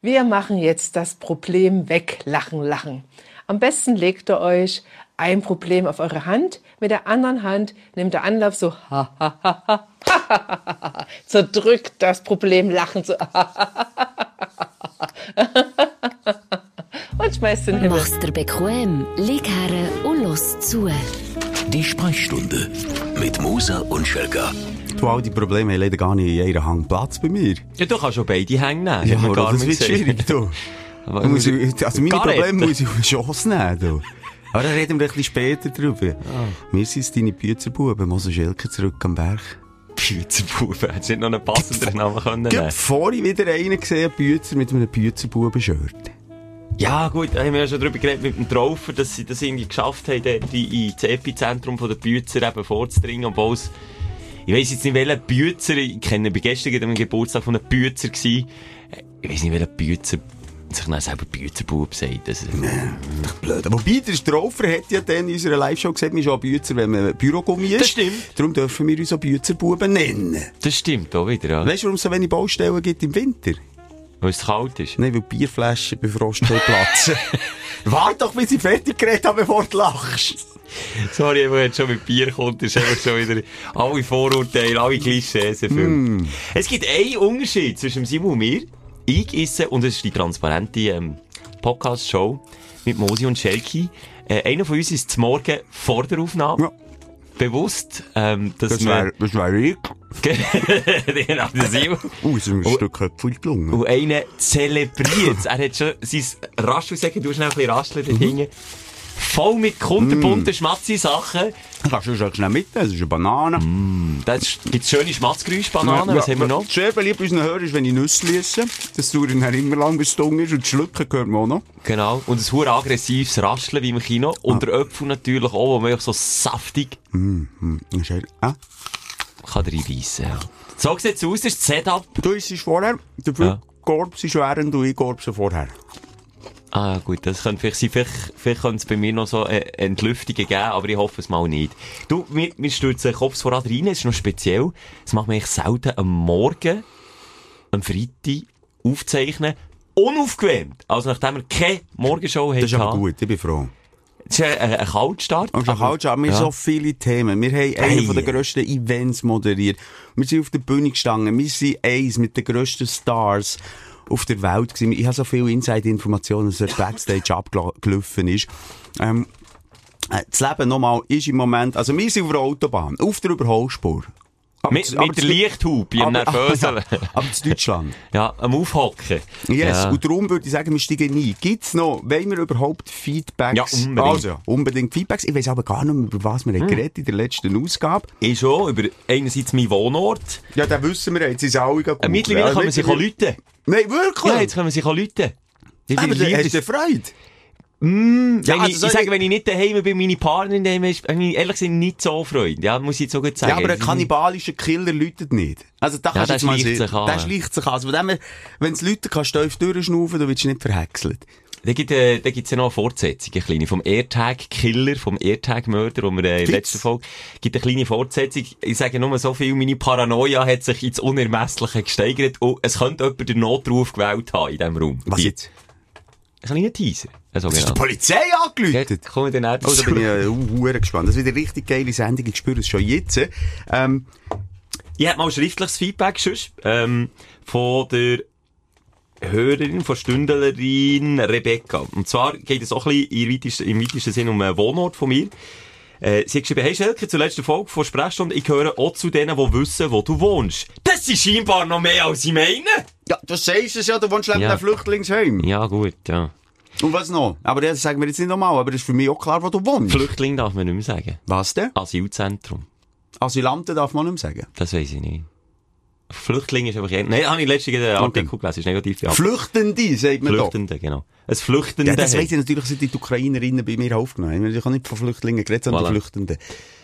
Wir machen jetzt das Problem weglachen, lachen. Am besten legt ihr euch ein Problem auf eure Hand, mit der anderen Hand nehmt ihr Anlauf so ha ha ha ha ha ha zerdrückt das Problem lachen so und schmeißt den Himmel. Mach's dir bequem, lieg her und los zu. Die Sprechstunde mit Musa und Schelga. Du, all die Probleme haben leider gar nicht in einer Hand Platz bei mir. Ja, du kannst schon beide hängen nehmen. Ja, gar das wird schwierig, du. Muss- also meine Garette. Probleme muss ich auf die Chance nehmen, du. Aber da reden wir ein bisschen später drüber. Wir sind deine Büzerbuben, Mose Schelke zurück am Berg. Büzerbuben. Hättest du nicht noch einen passenderen Namen können nehmen vor ich wieder einen gesehen, Büzer mit einem Büzerbuben-Shirt. Ja, gut, da haben wir ja schon darüber geredet mit dem Traufer, dass sie das irgendwie geschafft haben, dort in- ins Epizentrum von der Büzer eben vorzudringen, obwohl es, ich weiss jetzt nicht, welcher Büzer, ich kenne, bei gestern am Geburtstag von einem Büzer gewesen, ich weiss nicht, welcher Büzer sich dann selber Büzerbub sagt. Das, Doch blöd. Wobei, der Straufer hat ja dann in unserer Live-Show gesagt, wir sind auch Büzer, wenn man Bürogummi ist. Das stimmt. Darum dürfen wir uns auch Büzerbuben nennen. das stimmt auch wieder, ja. Weißt du, warum es so wenig Baustellen gibt im Winter? Weil es kalt ist. Nein, weil Bierflaschen bei Frost platzen. Warte doch, bis ich fertig geredet habe, bevor du lachst. Sorry, wenn es schon mit Bier kommt, ist einfach schon wieder alle Vorurteile, alle Klischees erfüllt. Es gibt einen Unterschied zwischen Simon und mir. Ich esse, und es ist die transparente ähm, Podcast-Show mit Mosi und Schelki. Äh, einer von uns ist zum Morgen vor der Aufnahme. Ja. Bewusst, ähm, dass Das wir... wäre das wär ich. genau, es ist ein Oh. Stück gelungen. Und einer zelebriert Er hat schon sein Raschel, du hast noch ein bisschen Rascheln hinten. Voll mit kunterbunten Schmatzi-Sachen. Kannst du schon schnell mitnehmen, das ist eine Banane. Da gibt es schöne Schmatzgeräusch-Bananen. Was haben wir noch? Sehr beliebt bei unseren Hörern ist, wenn ich Nüsse esse. Das dauert dann immer lang, bis es dunkel ist. Und das Schlucken hört man auch noch. Genau. Und ein hure aggressives Rascheln wie im Kino. Und der Öpfel natürlich auch, wo man so saftig Und dann sagt er, ah, kann reinbeissen. Ja. So sieht es aus, das ist das Setup. du isst es vorher, dafür Ja. Korbs ist während du Korbs vorher. Ah, gut, das könnte vielleicht sein. Vielleicht, vielleicht könnte es bei mir noch so äh, Entlüftungen geben, aber ich hoffe es mal nicht. Du, mir, stürzt den Kopf voran rein, es ist noch speziell. Das macht man eigentlich selten am Morgen, am Freitag, aufzeichnen, unaufgewärmt. Also nachdem wir keine Morgenshow Das ist aber gut, ich bin froh. Das ist ein, ein Kaltstart. Und schon aber- kalt, aber wir haben ja. so viele Themen. Wir haben einen Hey. der grössten Events moderiert. Wir sind auf der Bühne gestanden. Wir sind eins mit den grössten Stars auf der Welt gewesen. Ich habe so viele Inside-Informationen, dass er Backstage abgelaufen ist. Ähm, äh, das Leben nochmal ist im Moment, also wir sind auf der Autobahn, auf der Überholspur. Aber Mit, zu- aber mit der Lichthupe, im Nervösen. ja, aber zu Deutschland. Ja, am Aufhocken. Yes, Ja. und darum würde ich sagen, wir steigen ein. Gibt's noch, wollen wir überhaupt Feedbacks? Ja, unbedingt. Also, unbedingt Feedbacks. Ich weiss aber gar nicht mehr, über was wir haben geredet in der letzten Ausgabe. Ich schon, über einerseits meinen Wohnort. Ja, dann wissen wir jetzt, ist alle gut. Äh, mittlerweile ja, kann man sich auch. Nein, wirklich? Ja, jetzt können wir sich auch Leute. Ich, aber hast du Freude. Wenn Ja, ich, also so- ich sage, wenn ich nicht daheim bin, meine Partnerin daheim ist, habe ich ehrlich gesagt nicht so Freude. Ja, muss ich jetzt so gut sagen. Ja, aber ein kannibalischer Killer läutet nicht. Also, da Ja, kannst du jetzt mal sehen. sich an. Das schleicht sich an. Also, von dem her, wenn es Leute kannst du tief durchschnaufen, dann wirst du nicht verhäckselt. Da gibt äh, da gibt's ja noch eine Fortsetzung, eine kleine. Vom AirTag-Killer, vom AirTag-Mörder, wo wir äh, in der letzten Folge, gibt eine kleine Fortsetzung. Ich sage nur so viel, meine Paranoia hat sich ins Unermessliche gesteigert und es könnte jemand den Notruf gewählt haben in diesem Raum. Was Die-? Ein kleiner Teaser. Also, Das ist die genau. Polizei angelötet. Ja, kommen wir dann Oh, da bin ich äh, uh, gespannt. Das ist wieder eine richtig geile Sendung. Ich spüre es schon jetzt. Ähm, Ich habe mal schriftliches Feedback sonst, ähm, von der Hörerin, von Stündlerin Rebecca. Und zwar geht es auch ein bisschen im weitesten, im weitesten Sinn um einen Wohnort von mir. Äh, sie hat geschrieben, hey Schelke, zur letzten Folge von Sprechstunde, ich gehöre auch zu denen, die wissen, wo du wohnst. Das ist scheinbar noch mehr, als ich meine. ja, du sagst es ja, du wohnst neben Ja. einem Flüchtlingsheim. Ja, gut, ja. Und was noch? Aber das sagen wir jetzt nicht nochmal, aber das ist für mich auch klar, wo du wohnst. Flüchtling darf man nicht mehr sagen. was denn? Asylzentrum. Asylanten darf man nicht mehr sagen. Das weiß ich nicht. Flüchtling ist einfach... Nein, habe ich letztens einen Artikel gelesen, ist negativ beantwortet. Flüchtende, sagt man doch. Flüchtende, genau. Ein Flüchtende. Ja, das weiss ich natürlich, sind die Ukrainerinnen bei mir aufgenommen. Ich habe nicht von Flüchtlingen geredet, sondern Voilà. Flüchtenden.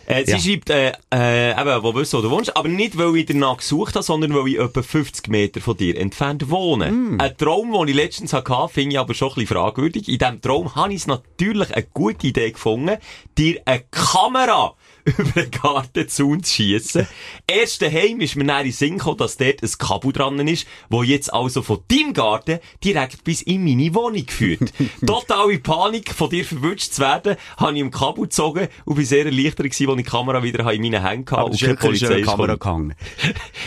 Äh, sie Ja. schreibt, äh, äh, eben, wo wissen, wo du wohnst, aber nicht, weil ich danach gesucht habe, sondern weil ich etwa 50 Meter von dir entfernt wohne. Mm. Ein Traum, den ich letztens hatte, finde ich aber schon ein bisschen fragwürdig. In diesem Traum habe ich es natürlich eine gute Idee gefunden, dir eine Kamera über den Gartenzaun zu schiessen. Erst daheim ist mir dann in Sinn gekommen, dass dort ein Kabel dran ist, wo jetzt also von deinem Garten direkt bis in meine Wohnung führt. Totale Panik, von dir verwünscht zu werden, habe ich im Kabel gezogen und bin sehr erleichtert gewesen, die Kamera wieder in meinen Händen hatte und keine Polizei Kamera gehangen.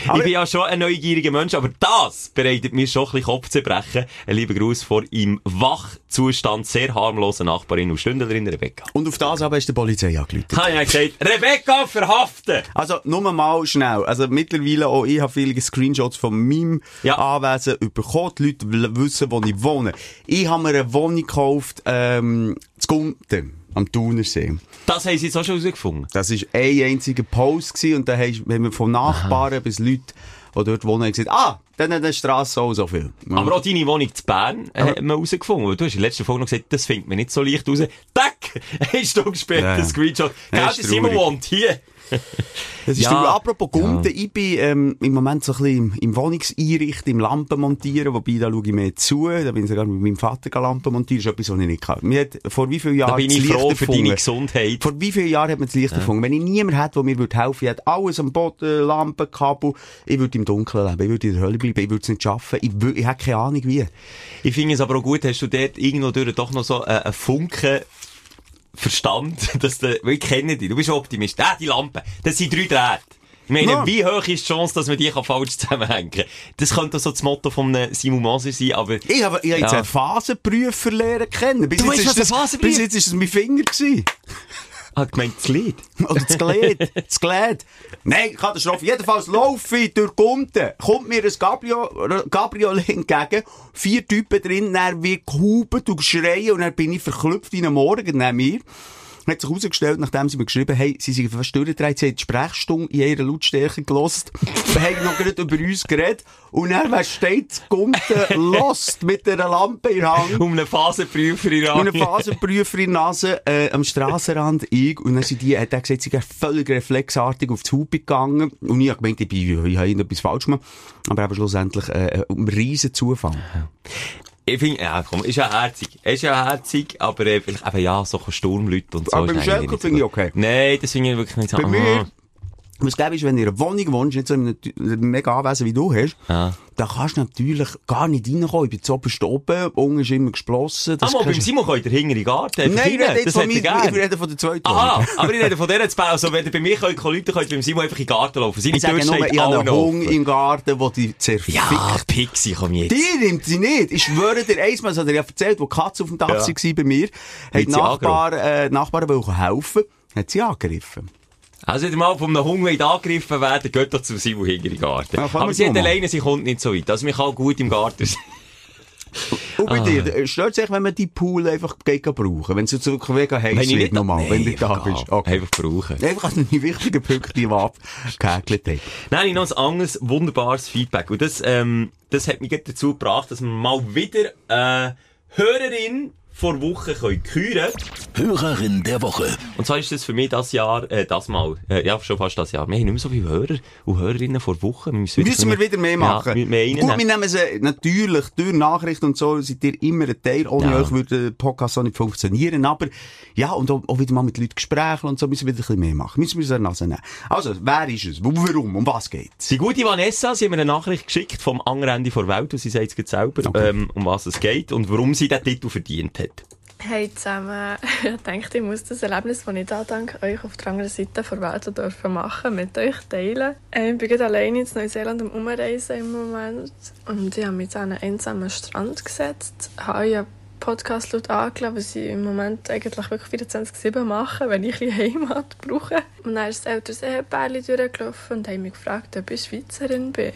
Ich bin ja schon ein neugieriger Mensch, aber das bereitet mir schon ein bisschen Kopfzerbrechen. Ein lieber Gruß vor im Wachzustand sehr harmlosen Nachbarin und Stündlerin Rebecca. Und auf das aber ist die Polizei angerufen. Habe ich gesagt, Rebecca verhaften! Also, nur mal schnell. Also, mittlerweile auch ich habe viele Screenshots von meinem Ja. Anwesen bekommen. Die Leute wissen, wo ich wohne. Ich habe mir eine Wohnung gekauft, ähm, zu Gunten, am Thunersee. Das haben sie jetzt auch schon herausgefunden. Das war ein einziger Post gewesen, und da haben wir von Nachbarn bis Leute, die dort wohnen, gesagt, ah, dann hat die Strasse auch so viel. Ja. Aber auch deine Wohnung zu Bern äh, hat man herausgefunden. Du hast in der letzten Folge noch gesagt, das findet man nicht so leicht raus. Tack! Eine Stunde später, Ja, ja. Screenshot. Ja, Gell, Simon wohnt hier. Das ist Ja. ja. Apropos Gunten, ich bin ähm, im Moment so ein bisschen im, im Wohnungseinrichten, im Lampen montieren, wobei da schaue ich mehr zu. Da bin ich sogar mit meinem Vater Lampen montieren, das ist etwas, was ich nicht kann. Mir hat vor wie vielen Jahren Da bin das ich froh für deine Gesundheit. Vor wie vielen Jahren hat man das Licht erfunden? Wenn ich niemanden hätte, der mir würde helfen würde, ich hätte alles am Boden, Lampen, Kabel, ich würde im Dunkeln leben, ich würde in der Hölle bleiben, ich würde es nicht schaffen, ich, ich hätte keine Ahnung wie. Ich finde es aber auch gut, hast du dort irgendwo durch doch noch so äh, einen Funken Verstand, dass du, weil ich kenne dich, du bist Optimist. Ah, die Lampe, das sind drei Drähte. Ich meine, Ja. wie hoch ist die Chance, dass man die falsch zusammenhängen kann? Das könnte so das Motto von Simon Moser sein, aber... Ich habe, ich habe jetzt Ja. einen Phasenprüfer lernen kennen. Bis Du jetzt weißt, ist was ein das, Phasenprüfer- bis jetzt ist es mein Finger gewesen. Hat gemeint, das Lied. Oder das Glied. das Glied. Nein, Katastrophe. Jedenfalls laufe ich durch Gunten. Kommt mir ein Gabriel, entgegen. Vier Typen drin, dann wie gehupen und geschreien und dann bin ich verklüpft in einem Morgen neben mir. Hat sich herausgestellt, nachdem sie mir geschrieben haben, sie sind fast durchgedreht, sie haben die Sprechstunde in ihrer Lautstärke gelost. Wir haben noch gerade über uns geredet. Und dann, wer steht, Gunten lost mit einer Lampe in der Hand. Um einen Phasenprüfer in Und ein Phasenprüfer in Nase, äh, am Strassenrand, ich. Und dann sind die, hat er gesagt, sie sind völlig reflexartig auf die Hupe gegangen. Und ich habe gemeint, ich, bin, ich habe irgendetwas falsch gemacht. Aber eben schlussendlich, äh, ein riesen Zufall. Ich finde, ja, komm, ist ja herzig. Ist ja herzig, aber äh, vielleicht eben ja, so Sturmleute und so. Aber eigentlich Schelker finde ich okay. Nein, das finde ich wirklich nicht so. Bei ah. mir, was gäbe ist, wenn du in einer Wohnung wohnst, nicht so in einem mega Anwesen wie du hast, Ja. da kannst du natürlich gar nicht reinkommen. Ich bin zu oberst oben, unten ist immer geschlossen. Ah, Das mal, beim kannst- Simon könnt ihr hinter in den Garten. Nein, ich rede jetzt das von ich rede von der zweiten Aha, aber ich rede von zu bauen. Also, wenn ihr bei mir könnt, könnt beim Simon einfach in den Garten laufen. Seine Ich sage nur, ich habe einen offen. im Garten, der dich zerfickt. Ja, Pixie, komm jetzt. Die nimmt sie nicht. Ich schwöre dir, einmal, das hat er ja erzählt, wo die Katze auf dem Dach Ja. war bei mir, hat die Nachbar, äh, Nachbarn wollten helfen, hat sie angegriffen. Also, wenn mal Hund wollt angegriffen werden, geht doch zum Simon hinter in den Garten. Ja, aber man sie hat alleine, sie kommt nicht so weit. Also, man kann gut im Garten sein. Und Ah. bei dir, äh, stört sich, wenn man die Pool einfach brauchen, wenn es wirklich mega heiß wird, nicht nochmal, Nein, wenn du da bist. Okay. Einfach brauchen. Einfach an die wichtigen Punkte, die wir abgehäkelt haben. Dann habe ich noch ein anderes wunderbares Feedback. Und das, ähm, das hat mich dazu gebracht, dass wir mal wieder, äh, Hörerin vor Woche können küren Hörerin der Woche. Und zwar ist das für mich das Jahr, äh, das Mal, äh, ja, schon fast das Jahr. Wir haben nicht mehr so viele Hörer und Hörerinnen vor Wochen. Wir müssen, Müssen wir wieder mehr machen. Ja, mehr Gut, wir nehmen sie natürlich durch Nachrichten und so, seid ihr immer ein Teil. Ohne Ja. euch würde der Podcast auch nicht funktionieren. Aber, ja, und auch, auch wieder mal mit Leuten Gespräche und so müssen wir wieder ein bisschen mehr machen. Müssen wir die Nase nehmen. Also, wer ist es? Wo- Warum? Um was geht's? Die gute Vanessa, sie hat mir eine Nachricht geschickt vom anderen Ende der Welt, und sie sagt es selber, Okay. ähm, um was es geht und warum sie den Titel verdient hat. Hey zusammen, ich denke, ich muss das Erlebnis, das ich da dank euch auf der anderen Seite der Welt dürfen machen, mit euch teilen. Ähm, Ich bin gerade alleine in Neuseeland am Umreisen im Moment und ich habe mich an einen einsamen Strand gesetzt, habe euren Podcast laut angelassen, was ich im Moment eigentlich wirklich 24-7 mache, wenn ich ein Heimat brauche. Und dann ist das ältere Ehepärchen durchgelaufen und haben mich gefragt, ob ich Schweizerin bin.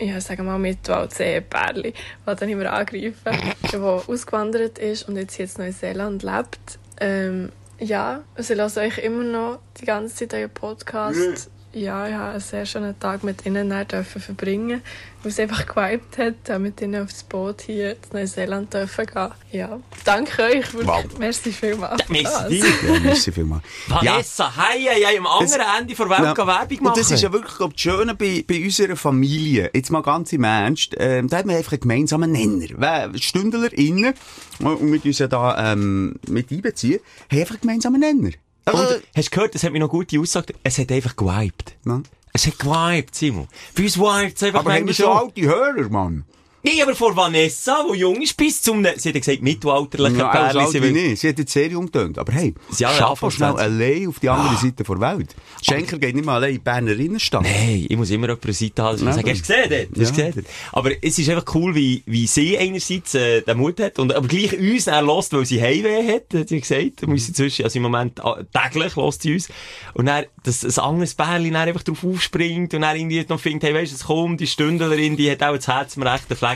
Ja, sagen wir mal Mitwald Ehepärchen, das dann immer angreifen, der ausgewandert ist und jetzt hier in Neuseeland lebt. Ähm, ja, also ich höre euch immer noch die ganze Zeit euren Podcast. Ja, ich habe einen sehr schönen Tag mit ihnen dürfen verbringen, weil es einfach geweibt hat, da mit ihnen aufs Boot hier in Neuseeland dürfen gehen. Ja, danke euch. wirklich. Wow. Merci vielmals. Merci Das. dir. Ja, merci vielmals. Vanessa, hey, hey, hey, am anderen Ende der Welt Ja. Werbung machen. Und das ist ja wirklich, glaub, das Schöne bei, bei unserer Familie. Jetzt mal ganz im Ernst. Ähm, da haben wir einfach einen gemeinsamen Nenner. StündlerInnen, und wir uns ja da, ähm, mit einbeziehen, haben einfach einen gemeinsamen Nenner. Und, hast du gehört, es hat mir noch gute Aussage, es hat einfach gewiped. Ja. Es hat gewiped, Simon. Bei uns wiped es einfach Aber haben wir so alte Hörer, Mann? Nee, aber vor Vanessa, die jung ist, bis zum, sie hat ja gesagt, mittelalterlichen Ja, Pärchen. alt sie wie will- nicht. Sie hat jetzt sehr umgetönt. Aber hey, Ja, ja, schaff doch schnell 20. allein auf die andere Seite der Welt. Schenker geht nicht mal allein in Berner Innenstadt. Nein, ich muss immer jemand eine Seite haben, ich sage, hast du gesehen dort? Hast du Ja. gesehen? Aber es ist einfach cool, wie, wie sie einerseits äh, den Mut hat und aber gleich uns dann lässt, weil sie Heimweh hat, hat sie gesagt. Wir müssen inzwischen, also im Moment äh, täglich lässt sie uns. Und dann, dass ein anderes Bärli dann einfach drauf aufspringt und dann irgendwie noch findet, hey, weisst du, es kommt, die Stündlerin, die hat auch das Herz am rechten Fleck.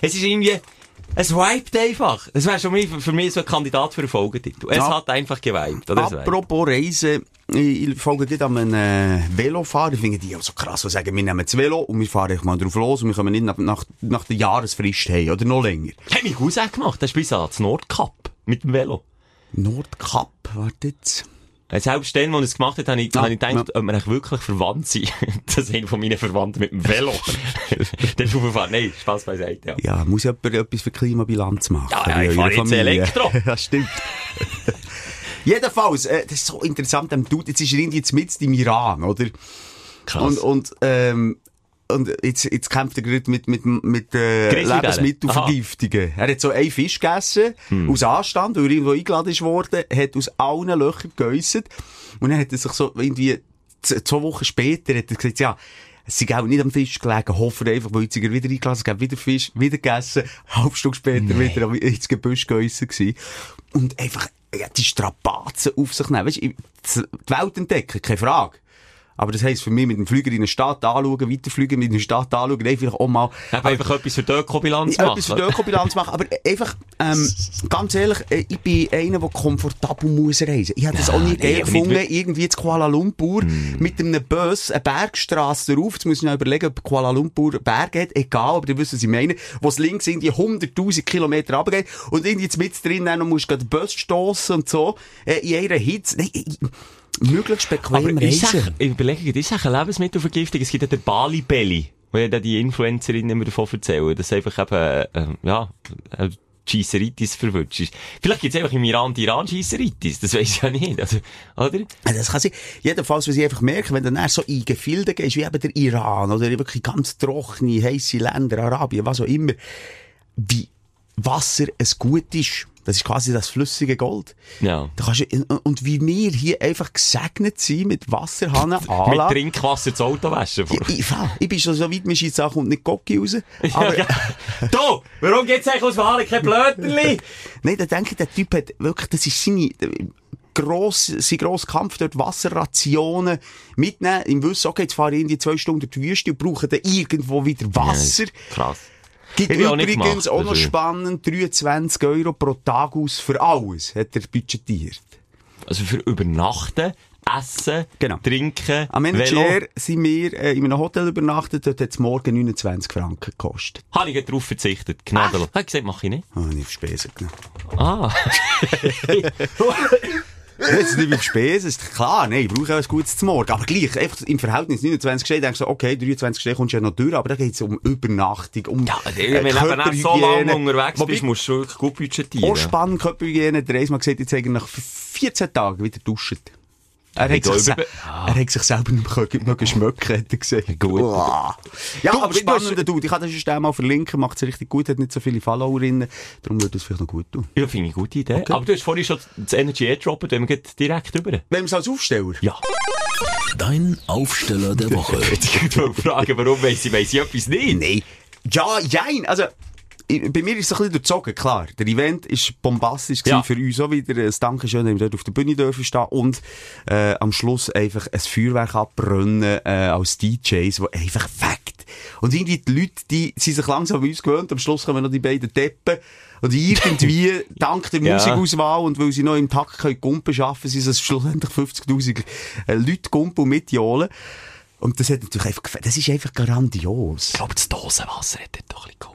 Es ist irgendwie, es vibet einfach. Das wäre schon mal für mich so ein Kandidat für einen Folgetitel. Es Ja. hat einfach geweibt. Apropos Reisen, ich folge gerade an einem äh, Velofahrer. Ich finde die auch so krass, die sagen, wir nehmen das Velo und wir fahren mal drauf los und wir kommen nicht nach, nach, nach der Jahresfrist heim oder noch länger. Hat mich Cousin gemacht, der ist bis ans Nordkap mit dem Velo. Nordkap, warte jetzt. Selbst dann, als er es gemacht hat, habe ich, Ja, habe ich gedacht, ob wir wirklich verwandt sind. das ist einer von meinen Verwandten mit dem Velo. der ist aufgefahren. Nein, Spaß beiseite, ja. Ja, muss jemand etwas für Klimabilanz machen? Ja, ja, ich fahre jetzt Familie. Elektro. ja, stimmt. Jedenfalls, äh, das ist so interessant, dem Dude, jetzt ist er irgendwie jetzt mit im Iran, oder? Krass. Und, und, ähm, und jetzt, jetzt kämpft er gerade mit, mit, mit äh? Lebensmittelvergiftungen. Er hat so einen Fisch gegessen, Hm. aus Anstand, weil er irgendwo eingeladen ist worden, hat aus allen Löchern gegessen. Und dann hat er sich so irgendwie, zwei Wochen später, hat er gesagt, ja, es sei auch nicht am Fisch gelegen, hoffe einfach, weil jetzt er wieder eingeladen, es gab wieder Fisch, wieder gegessen, eine halbe Stunde später wieder am- ins Gebüsch gegessen gewesen. Und einfach, ja, die Strapazen auf sich nehmen. Weißt, die Welt entdecken, keine Frage. Aber das heisst für mich, mit dem Flüger in eine Stadt anschauen, weiterfliegen, mit einer Stadt anschauen, einfach auch mal, Eben einfach etwas für die Ökobilanz ja, machen. etwas für die Ökobilanz machen. Aber einfach, ähm, ganz ehrlich, äh, ich bin einer, der komfortabel muss reisen. Ich hätte das auch nie nee, geil aber gefunden, irgendwie zu Kuala Lumpur mit einem Bus eine Bergstrasse drauf. Jetzt muss ich noch überlegen, ob Kuala Lumpur Berge hat. Egal, aber ihr wisst, was ich meine. Wo es links irgendwie 100.000 Kilometer runtergeht und irgendwie jetzt mit drin dann musst du den Bus stossen und so. Äh, in einer Hitze. Nein, ich, möglichst bequem Aber ich, reisen. ich überlege, gerade, ist das eine Lebensmittelvergiftung? Es gibt ja den Bali Belly, wo ja die Influencerinnen immer davon erzählen, dass einfach eben, äh, ja, äh, Scheisseritis verwünscht ist. Vielleicht gibt es einfach im Iran die Iran-Scheisseritis, das weiß ich ja nicht, also, oder? Das kann sein. Jedenfalls, was ich einfach merke, wenn du dann so in Gefilde gehst, wie eben der Iran oder wirklich ganz trockene, heisse Länder, Arabien, was auch immer, wie Wasser ein Gut ist. Das ist quasi das flüssige Gold. Ja. Da kannst du, und wie wir hier einfach gesegnet sind mit Wasserhahnen, Mit Anlage. Trinkwasser das Auto waschen. Ich, ich, ich bin schon so weit, mir scheint Sachen und nicht Gocki raus. Aber, ja. Du, warum gibt's eigentlich aus Wahlen kein Blöterli? Nein, da denke ich, der Typ hat wirklich, das ist seine, gross, sein grosser Kampf dort, Wasserrationen mitnehmen, im Wissen, okay, jetzt fahre ich in die zwei Stunden durch die Wüste und brauche dann irgendwo wieder Wasser. Krass. Gibt Hätte ich auch übrigens gemacht, auch noch spannend, 23 Euro pro Tag aus für alles, hat er budgetiert. Also für Übernachten, Essen, Genau. Trinken, Am Velo. Manager sind wir äh, in einem Hotel übernachtet, dort hat es morgen 29 Franken gekostet. Habe ich darauf verzichtet. Gnadenlos. Hat gesagt, mach ich nicht. Ah, nicht auf Spesen genommen. Ah. Jetzt nicht auf Spesen, ist klar, nein, ich brauche auch ein gutes zum Morgen. Aber gleich, einfach im Verhältnis 29 Stunden, denkst du, okay, 23 Stunden kommst du ja noch durch, aber da geht es um Übernachtung, um Ja, äh, wenn du eben so lange unterwegs Wobei, bist, musst du wirklich gut budgetieren. Auch spannend, Körperhygiene, der Reismann gesagt, jetzt eigentlich nach 14 Tagen wieder duschen. Er Ja, hat, sich, glaube, er hat sich selber nicht mehr mögen schmecken, hat er gesagt. Gut. Uah. Ja, Du, aber spannender Dude. Ich kann das sonst mal verlinken, macht es richtig gut, hat nicht so viele Followerinnen, darum würde es vielleicht noch gut tun. Ja, finde ich eine gute Idee. Aber du hast vorhin schon das Energy airdroppen, dann gehen wir direkt rüber. Wenn wir es als Aufsteller? Ja. Dein Aufsteller der Woche. Ich wollte fragen, warum weiss ich, weiss ich etwas nicht? Nein. Ja, jein. Also, bei mir ist es ein bisschen durchzogen, klar. Der Event ist bombastisch Ja. für uns auch wieder. Ein Dankeschön, dass wir dort auf der Bühne dürfen stehen und äh, am Schluss einfach ein Feuerwerk abbrennen äh, als DJs, wo einfach fakt. Und irgendwie die Leute, die sind sich langsam an uns gewöhnt. Am Schluss kommen noch die beiden Deppen. Und irgendwie, dank der Ja. Musikauswahl und weil sie noch im Takt können Gumpen schaffen, sind es schlussendlich 50'000 äh, Leute Gumpen mitjohlen. Und das hat natürlich einfach, das ist einfach grandios. Ich glaube, das Dosenwasser hat dort doch ein bisschen geholfen.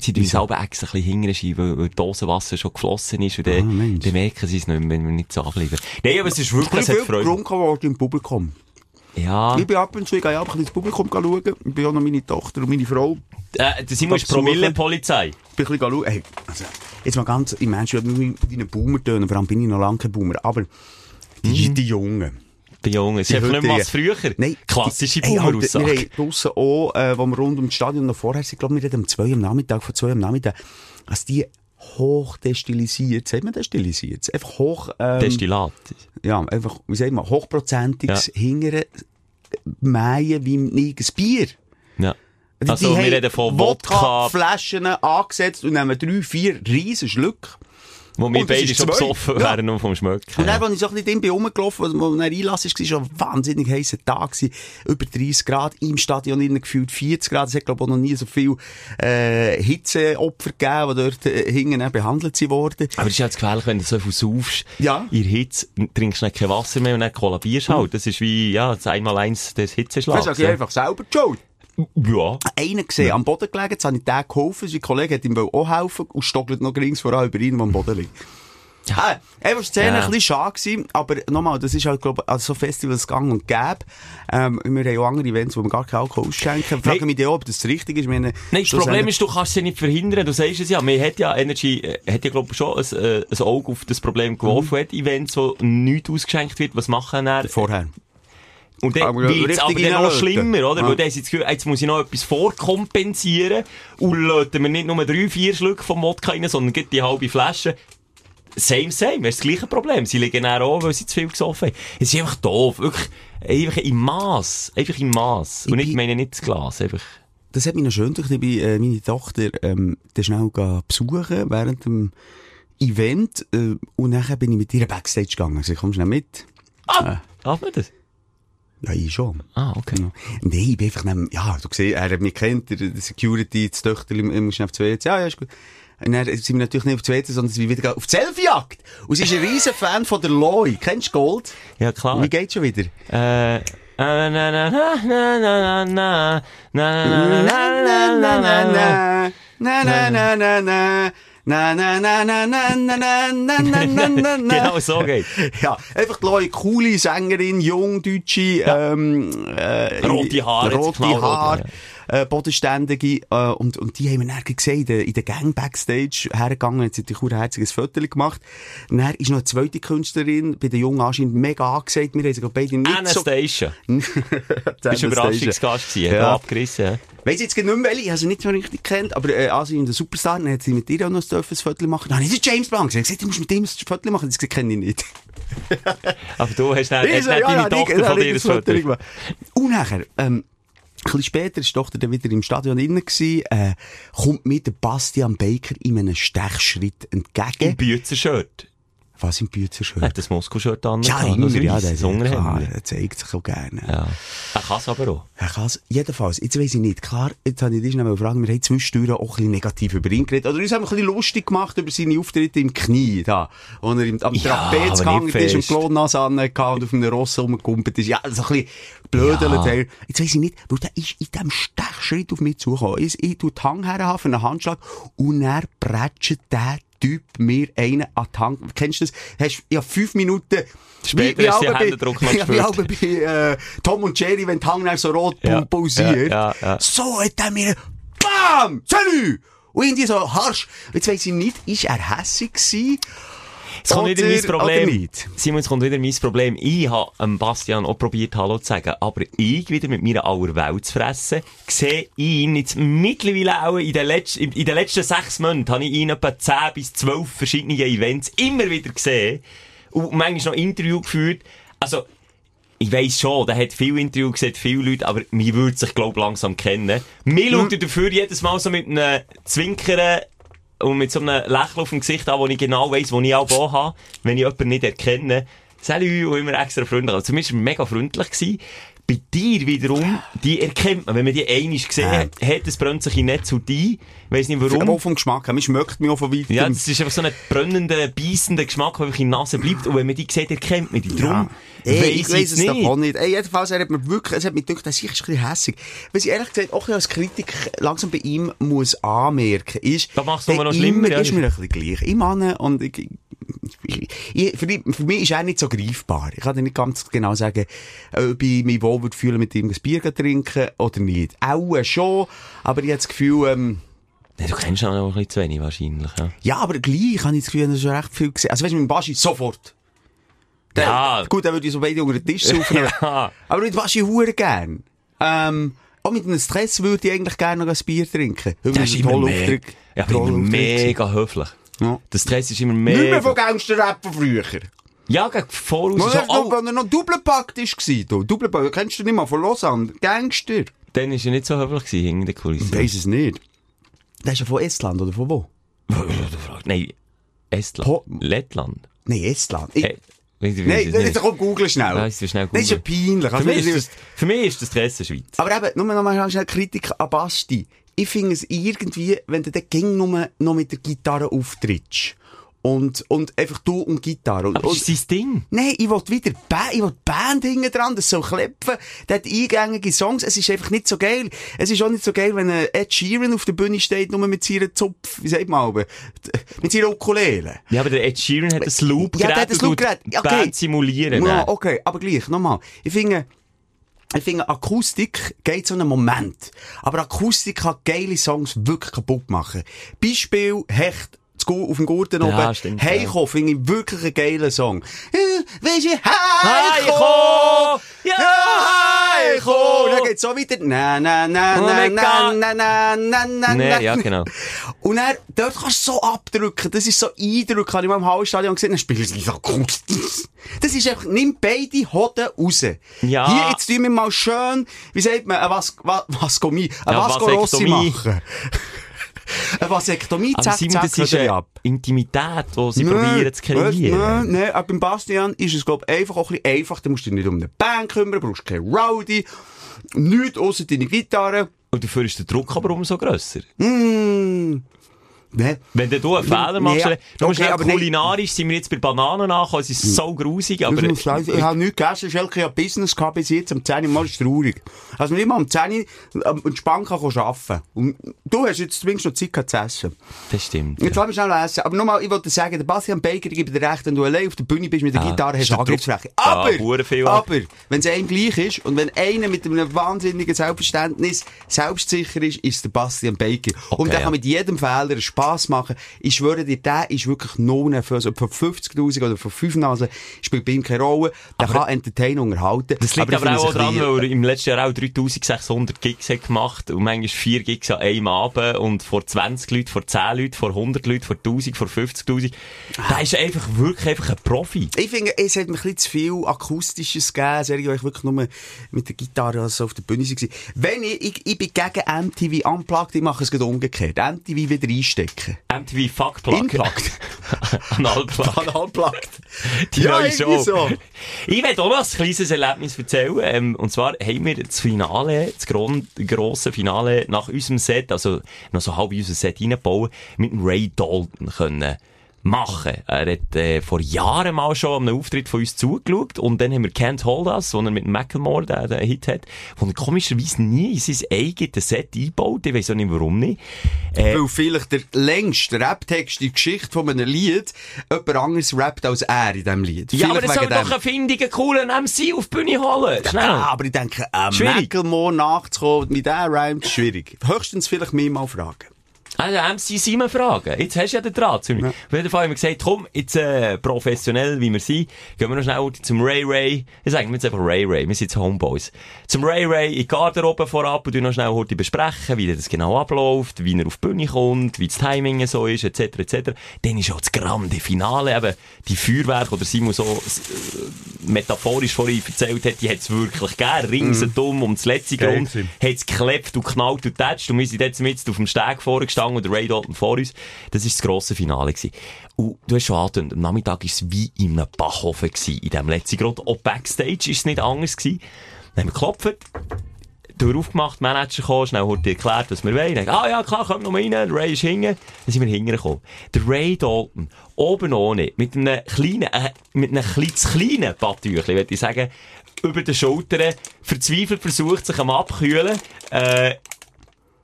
Sie tun selber extra ein bisschen hinterher, weil, weil Dosenwasser schon geflossen ist und Ah, dann, dann merken sie es nicht wenn wir nicht so abbleiben. Nein, aber es ist wirklich, Ich es bin hat Freude. getrunken worden im Publikum. Ja, Ich bin ab und zu, ich gehe ab ins Publikum schauen. Ich bin auch noch meine Tochter und meine Frau. äh, ist besuchen. Promille-Polizei. Ich bin ein bisschen schauen. Hey, also, jetzt mal ganz, im Menschen, mit deinen Boomer tönen, vor allem bin ich noch lange kein Boomer, aber die, die Jungen. Die Jungen. Es ist einfach nicht mehr was heutigen- früher. Nein, Klassische Alter, Wir Boomer-Aussage. haben draussen auch, äh, wo wir rund ums Stadion noch vorher sind, glaube wir reden um zwei am Nachmittag, von zwei am Nachmittag, als die hoch destilisiert, sagt man destilisiert, einfach hoch, ähm, Destillat. ja, einfach, wie sagt man, hochprozentiges Ja. hingere mähen wie ein Bier. Ja. Also, die wir reden von Wodka, Flaschen angesetzt und nehmen drei, vier riesen Schlücke. Wo wir das beide ist schon besoffen Ja. wären, nur vom Schmöcken. Und dann, als ich so ein bisschen bin rumgelaufen, als man Einlass war, war schon ein wahnsinnig heißer Tag. gewesen. Über 30 Grad, im Stadion innen gefühlt 40 Grad. Es hat, glaube ich, noch nie so viel, äh, Hitzeopfer gegeben, die dort äh, hinten auch behandelt sind worden. Aber es ist jetzt gefährlich, wenn du so viel saufst. Ja. In Hitze trinkst du nicht kein Wasser mehr und dann kollabierst halt. Das ist wie, ja, das einmal-eins des Das Hitzeschlags. sage ich einfach selber die Schuld. Ja. Einen gesehen, am Boden gelegen, jetzt habe ich den geholfen, sein Kollege hat ihm auch helfen und stockelt noch rings voran über ihn, der am Boden liegt. Ja. Äh, einfach die Szene Ja. ein bisschen schade gewesen, aber nochmal, das ist halt, glaube ich, also so Festivals gang und gäbe. Ähm, wir haben auch andere Events, wo wir gar keinen Alkohol ausschenken. Ich frage Nein. mich dann ob das richtig ist. Meine, Nein, das Problem ist, du kannst es ja nicht verhindern. Du sagst es ja. Man hat ja Energy, äh, hat ja, glaub ich, schon ein, äh, ein Auge auf das Problem geworfen. Hat Events, wo nichts ausgeschenkt wird. Was machen dann? vorher. Und dann wird es aber dann noch schlimmer, oder? Ja. Weil dann Gefühl, jetzt muss ich noch etwas vorkompensieren und löten wir nicht nur drei, vier Schlücke vom Wodka rein, sondern gleich die halbe Flasche. Same, same. Das ist das gleiche Problem. Sie liegen dann auch, weil sie zu viel gesoffen haben. Es ist einfach doof. Wirklich, einfach im Maß. Einfach im Maß. Und Ich ich bin- meine nicht das Glas. Einfach. Das hat mich noch schön gedacht. Ich bin äh, meine Tochter ähm, dann schnell besuchen während dem Event äh, und nachher bin ich mit ihr Backstage gegangen. Sie komm schnell mit. Ah! Darf man das? Ja, ich schon. Ah, okay. Ja. Nein, ich bin einfach neben, ja, du siehst, er hat mich kennt, der, Security, das Töchterli, ich muss schnell auf die WC. Ja, ja, ist gut. Und dann sind wir natürlich nicht auf WC, sondern sind wir wieder auf die Selfie-Jagd. Und sie ist ein riesen Fan von der Loi. Kennst du Gold? Ja, klar. Wie geht's schon wieder? Äh, na, na, na, na, na, na, na, na, na, na, na, na, na, na. na, na, na, na. Na, na, na, na, na, na, na, na, na, na, na, na. Genau so geht. Ja, einfach die Leute, coole Sängerin, jung, deutsche, ähm, äh, Rote Haare, rote Haare, äh, bodenständige, äh, und, und die haben wir dann gesehen, in der, in der Gang Backstage hergegangen, hat sie natürlich ein herziges Foto gemacht. Und dann ist noch eine zweite Künstlerin, bei den Jungen anscheinend mega angesagt, wir haben ich, beide nicht Anastasia. so... Du bist Überraschungsgast gewesen, Ja. abgerissen. Weiss jetzt nicht mehr, welche, ich habe sie nicht so richtig kennt, aber, äh, also in der Superstar, dann hat sie mit ihr auch noch ein Foto machen. Dann habe ich, das James Blanc. Hat gesagt, du musst mit ihm ein Foto machen. Hat gesagt, kenne ich nicht. Aber du hast Ich hast so, dann ja, deine ja, Tochter ich- von dir ein Foto. gemacht. Und nachher, ähm, bisschen später ist die Tochter dann wieder im Stadion innen äh, kommt mir der Bastian Baker in einem Stechschritt Im entgegen. Was im Büzer Er hat das Moskau-Shirt an. Ja, immer, ja, das klar, Unterhemd. er zeigt sich auch gerne. Ja. Er kann es aber auch. Er kann's. Jedenfalls, jetzt weiss ich nicht. Klar, jetzt habe ich dich noch mal gefragt, wir haben zwischendurch auch ein bisschen negativ über ihn geredet. Oder uns haben wir ein bisschen lustig gemacht über seine Auftritte im Knie, da. Wo er im, am Ja, Trapez nicht ist und. Klonnas angehabt und auf einem Ross rumgekumpelt ist. Ja, so ein bisschen blödelt. Ja. Jetzt weiss ich nicht, weil der ist in diesem Stechschritt auf mich zugekommen. Ich, ich tue die Hang her für einen Handschlag und er prätscht der Typ mir einen an die Hand. Kennst du das? Hast, ja, fünf Minuten Später du den auch bei- Händedruck noch ja, wie gespürt. auch bei äh, Tom und Jerry, wenn die Hang dann so rot Ja, pulsiert. ja, ja, ja. So hat er mir BAM! Salut! Und irgendwie so harsch. Jetzt weiss ich nicht, ist er hässig gewesen? Es kommt wieder mein Problem. Simon, es kommt wieder mein Problem. Ich habe Bastian auch probiert, Hallo zu sagen. Aber ich, wieder mit meiner Allerwelt zu fressen, sehe ihn jetzt mittlerweile auch in den, letzten, in, den letzten sechs Monaten habe ich ihn etwa 10 bis 12 verschiedene Events immer wieder gesehen. Und manchmal noch Interview geführt. Also, ich weiss schon, der hat viel Interview gesehen, viele Leute, aber mir würde sich, glaub langsam kennen. Mir schaut er dafür jedes Mal so mit einem Zwinkern und mit so einem Lächeln auf dem Gesicht an, wo ich genau weiss, wo ich auch da habe, wenn ich jemanden nicht erkenne. Salut, und immer extra freundlich. Also, zumindest mega freundlich. Gewesen. Bei dir wiederum, die erkennt man, wenn man die einmal gesehen Ja. hat, hat es brennt sich nicht zu dir. Weiss nicht Aber warum. auch vom Geschmack. Man schmeckt mich auch von weitem. Ja, das ist einfach so ein brennender, beißender Geschmack, der einfach in der Nase bleibt. Und wenn man die sieht, erkennt man die. Drum Ey, weiss ich weiss es doch auch nicht. Ey, jedenfalls, er hat mir wirklich, es hat mich gedacht, er ist ein bisschen hässig. Was ich ehrlich gesagt auch als Kritik langsam bei ihm muss anmerken, ist, Da macht's nur noch schlimmer, immer ja. ist mir ein bisschen gleich. Ich meine, und ich, ich, ich, für mich ist er nicht so greifbar. Ich kann dir nicht ganz genau sagen, ob ich mich wohl würde fühlen mit ihm ein Bier zu trinken oder nicht. Auch schon, aber ich habe das Gefühl, ähm, Nee, du kennst ihn auch noch ein bisschen zu wenig wahrscheinlich, ja. ja, aber gleich habe ich das Gefühl, hat schon recht viel gesehen. Also weißt du, mit dem Baschi sofort. Der, Ja. Gut, dann würde ich so beide unter den Tisch saufen. Ja. Aber mit was ich hure gern. Ähm, auch mit einem Stress würde ich eigentlich gerne noch ein Bier trinken. Das ist immer mega, ja, immer mega höflich. Ja. Der Stress ist immer Nicht mehr von mega. Gangster-Rap von früher. Ja, gegen voraus. Nur So, noch, oh, wenn er noch doppelpackt war. du. Doppelpackt, kennst du nicht mal von Lausanne. Gangster. dann war er nicht so höflich gewesen, hinter der Kulisse. Ich weiss es nicht. Der ist ja von Estland oder von wo? Nein, Estland. Po- Lettland. Nein, Estland. Ich, Hey, Nein, jetzt komm, google schnell. Ja, ist schnell Das ist ja peinlich. Für Also, mich ist das, für mich ist das Stress Schweiz. Aber eben, nur noch mal schnell Kritik an Basti. Ich finde es irgendwie, wenn du dann ging nur noch mit der Gitarre auftrittst. Und, und einfach du und Gitarre. Und, Aber und, ist sein Ding. Nein, ich will wieder ba ich die Band hinten dran, das soll klepfen. Der hat eingängige Songs. Es ist einfach nicht so geil. Es ist auch nicht so geil, wenn ein Ed Sheeran auf der Bühne steht, nur mit seiner Zupf, wie sagt man, aber, mit seiner Ukulele. Ja, aber der Ed Sheeran hat das Loop Ja, der hat das Loop-Gerät. Ja, okay. Band simulieren. Ja, okay, aber gleich, nochmal. Ich finde, ich finde, Akustik geht so einen Moment. Aber Akustik kann geile Songs wirklich kaputt machen. Beispiel, Hecht. Zu Auf dem Gurten Ja, oben. stimmt, Heiko finde ich wirklich einen geilen Song. Äh, Weisst du, Heiko! Ja, Heiko! Und dann geht's so weiter. Na, na, na, Oh na, mein na, Gott. na, na, na, na, Nee, na. ja, genau. Und dann, dort kannst du so abdrücken. Das ist so eindrücklich. Habe ich mal im Hallstadion gesehen, dann spielen sie so akustisch. Das ist einfach, nimm beide Hoden raus. Ja. Hier, jetzt tun wir mal schön, wie sagt man, ein was, was, Vaskomie, ein Ja, Vasco Rossi Vasektomie. machen. Eine Vasektomie, Aber Simon, das ist eine ab. Intimität, die sie probieren zu kreieren. Nein, nein, aber beim Bastian ist es, glaub einfach auch ein bisschen einfach. Da musst du dich nicht um eine Band kümmern, brauchst keine Rowdy, nichts außer deine Gitarre. Und dafür ist der Druck aber umso grösser. Mm. Nee. Wenn du einen Fehler machst, Ja, ja, okay, aber kulinarisch sind wir jetzt bei Bananen angekommen, es ist so grusig, aber... ich ich habe nichts gegessen, ich habe Business gehabt bis jetzt, am 10 Uhr mal ist traurig. Also nicht mal am 10 Uhr ähm, entspannt kann arbeiten Und du hast jetzt zumindest noch Zeit gehabt zu essen. Das stimmt. Jetzt lass mich schnell essen. Aber nochmal, ich wollte sagen, der Bastian Baker gibt dir recht, wenn du allein auf der Bühne bist mit der Ah, Gitarre, hast du Angriffsfläche. Ah, Aber, viel ab. aber, wenn es einem gleich ist und wenn einer mit einem wahnsinnigen Selbstverständnis selbstsicher ist, ist der Bastian Baker. und der ja. kann mit jedem Fehler einen Spass machen. Ich schwöre dir, der ist wirklich no nervös. Ob von 50.000 oder von 5 Nasen, spielt bei ihm keine Rolle. Der kann Entertainer unterhalten. Das liegt aber, finde auch daran, weil er im letzten Jahr auch 3600 Gigs hat gemacht und manchmal 4 Gigs an einem Abend und vor 20 Leuten, vor 10 Leuten, vor 100 Leuten, vor 1000, vor 50'000. Da ist einfach wirklich einfach ein Profi. Ich finde, es hat mir ein bisschen zu viel Akustisches gegeben, serie, weil ich wirklich nur mit der Gitarre also auf der Bühne war. Wenn ich, ich, ich bin gegen MTV Unplugged, ich mache es gerade umgekehrt. MTV wieder einstecken. MTV Fuckplug. Inplugged. Analplug. Unplugged. Die Ja, neue Show. so. Ich werde auch noch ein kleines Erlebnis erzählen. Ähm, und zwar haben wir das Finale, das grosse Finale nach unserem Set, also noch so halb in unser Set reinbauen, mit dem Ray Dalton können machen. Er hat äh, vor Jahren mal schon an einem Auftritt von uns zugeschaut und dann haben wir Can't Hold Us, wo er mit Macklemore den, den Hit hat, wo er komischerweise nie in sein eigenes Set einbaut. Ich weiss auch nicht warum nicht. Äh, Weil vielleicht der längste Raptext in der Geschichte von einem Lied jemand anderes rappt als er in diesem Lied. ja, aber Vielleicht das soll doch einen findigen, coolen MC auf die Bühne holen. Schnell. Ja, aber ich denke, äh. Macklemore nachzukommen mit diesem Rhyme schwierig. Höchstens vielleicht mich mal fragen. Also, MC Simon fragen. Jetzt hast du ja den Draht zu mir. Auf jeden Fall haben wir gesagt, komm, jetzt, äh, professionell, wie wir sind, gehen wir noch schnell zum Ray Ray. Ich sage jetzt einfach Ray Ray. Wir sind jetzt Homeboys. Zum Ray Ray in die Garderobe vorab und du noch schnell heute besprechen, wie das genau abläuft, wie er auf die Bühne kommt, wie das Timing so ist, etc., etc. Dann ist auch das grande Finale, eben, die Feuerwerk, oder Simon so, äh, metaphorisch vorhin erzählt hat, die hat es wirklich gegeben, ringsherum um das letzte Grund, hat es geklebt und knallt und tätscht und wir sind jetzt mit auf dem Steg vorgestanden und der Ray Dalton vor uns. Das war das grosse Finale. Gewesen. Und du hast schon angetönt, am Nachmittag war es wie in einem Bachhofen gewesen, in diesem letzten Grund. Auch Backstage war es nicht anders gewesen. Dann haben wir geklopft, Tür aufgemacht, Manager kam, schnell hat erklärt, was wir wollen. Dann, ah ja, klar, kommt noch mal rein, der Ray ist hinten. Dann sind wir hingekommen. Der Ray Dalton, oben ohne, mit einem kleinen, äh, mit einem kleinen, zu kleinen Badtüchli, würde ich sagen, über den Schultern, verzweifelt versucht, sich am abkühlen, äh,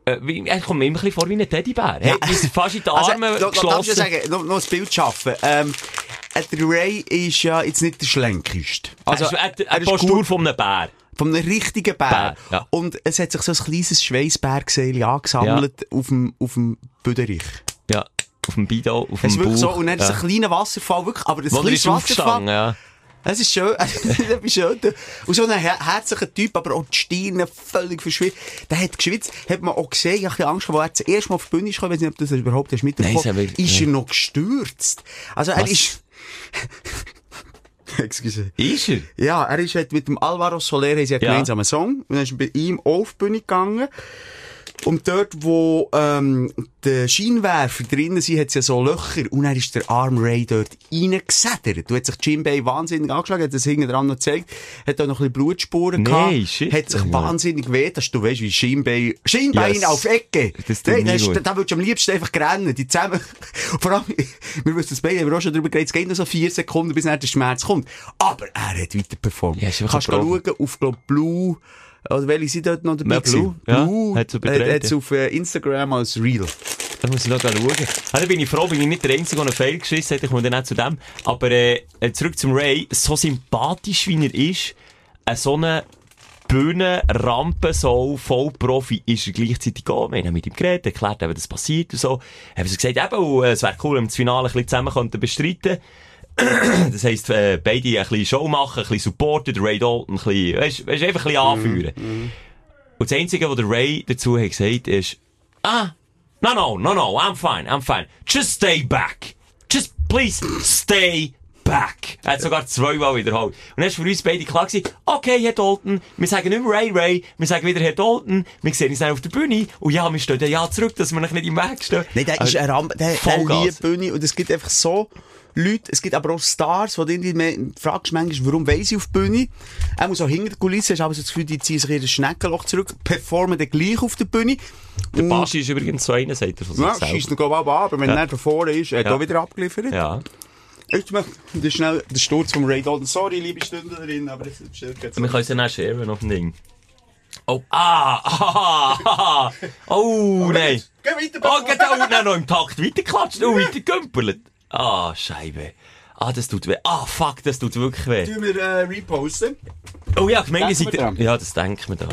äh, wie, er kommt mir immer ein bisschen vor wie ein Teddybär. Hey, sind fast in die Arme Also, noch, darf ich geschlossen. sagen, noch, noch ein Bild schaffen. Ähm, äh, der Ray ist ja jetzt nicht der schlenkeste. Also, Also, er, er, er Postur von einem Bär. von einem richtigen Bär. Bär, ja. Und es hat sich so ein kleines Schweissbergseil angesammelt auf dem, auf dem Böderich. Ja. Auf dem Bido, auf dem Bauch. so, und dann ist ja. ein kleiner Wasserfall, wirklich, aber das Wo er kleine ist Wasserfall, ja. Es ist schön, es ist schön. Und so ein her herzlicher Typ, aber auch die Stirne völlig verschwitzt. Der hat geschwitzt, hat man auch gesehen, ich bisschen Angst wo er das erste Mal auf die Bühne ist gekommen, ich weiß nicht, ob du das überhaupt hast mitbekommen. Nein, das ich- ist er noch gestürzt. Also er Was? ist... Excuse. Ist er? Ja, er ist halt mit dem Alvaro Soler einen Ja. gemeinsamen Song. Und dann ist er bei ihm auf die Bühne gegangen. Und dort, wo ähm, der Scheinwerfer drinnen sind, hat es ja so Löcher. Und dann ist der Arm Ray dort reingesedert. Du hat sich Jim Bay wahnsinnig angeschlagen, hat das hinten dran noch gezeigt. Hat auch noch ein bisschen Blutspuren Nee, gehabt. shit. Hat sich wahnsinnig weh, dass du weißt, wie Jim Bay... Schienbein Yes. auf Ecke! Das tut nie da, da, da würdest du am liebsten einfach rennen. Die zusammen... Vor allem, wir wissen das beide, haben wir auch schon darüber geredet, es geht nur so vier Sekunden, bis dann der Schmerz kommt. Aber er hat weiter performt. Ja, Kannst du schauen auf, glaub, Blue... Oder welche sind dort noch dabei? Ja, Blue, ja, Blue hat's äh, übertragen. hat's auf äh, Instagram als Reel. Da muss ich noch schauen. Da bin ich froh, bin ich nicht der Einzige, der einen Fail geschissen hat. Ich komme dann auch zu dem. Aber äh, äh, zurück zum Ray. So sympathisch, wie er ist, äh, so eine Bühne, Rampensau, Vollprofi, ist er gleichzeitig auch. Wir haben mit ihm geredet, erklärt, eben, das passiert und so. Haben sie gesagt, eben, äh, es wäre cool, wenn wir das Finale ein bisschen zusammen könnten bestreiten Das heisst, äh, beide ein bisschen Show machen, ein bisschen supporten, der Ray Dalton ein bisschen, weißt, weißt, einfach ein bisschen anführen. Und das Einzige, was der Ray dazu hat gesagt, ist, ah, no, no, no, no, I'm fine, I'm fine. Just stay back. Just please stay back. Er hat sogar zweimal wiederholt. Und dann ist für uns beide klar gewesen, okay, Herr Dalton, wir sagen nicht mehr Ray Ray, wir sagen wieder Herr Dalton, wir sehen uns dann auf der Bühne, und ja, wir stehen ja zurück, dass wir noch nicht im Weg stehen. Nein, der ist Also, ein Ramp, der, der liebt Bühne und es gibt einfach so Leute, es gibt aber auch Stars, wo du irgendwie fragst manchmal, warum weiss sie auf die Bühne? Er muss auch hinter der Kulisse, hast aber so das Gefühl, die ziehen sich in das Schneckenloch zurück, performen dann gleich auf der Bühne. Der Baschi ist übrigens so einer, sagt er von sich Ja, selber. schießt ich auch an, aber wenn Ja. er da vorne ist, er hat Ja. auch wieder abgeliefert. Ja. Das ist schnell der Sturz vom Ray Dalton. Sorry, liebe Stündlerin, aber das ist jetzt Wir können es dann auch sharen auf dem Ding. Oh, ah, ah, ah, oh, nein. Geh weiter, Oh, geht auch nein, noch im Takt weiterklatscht und weitergümpelt. Ah, Scheibe. Ah, das tut weh. Ah, fuck, das tut wirklich weh. Tun wir äh, reposten. Oh ja, gemeint, ihr Denken wir seid... dran. Ja, das denkt man da.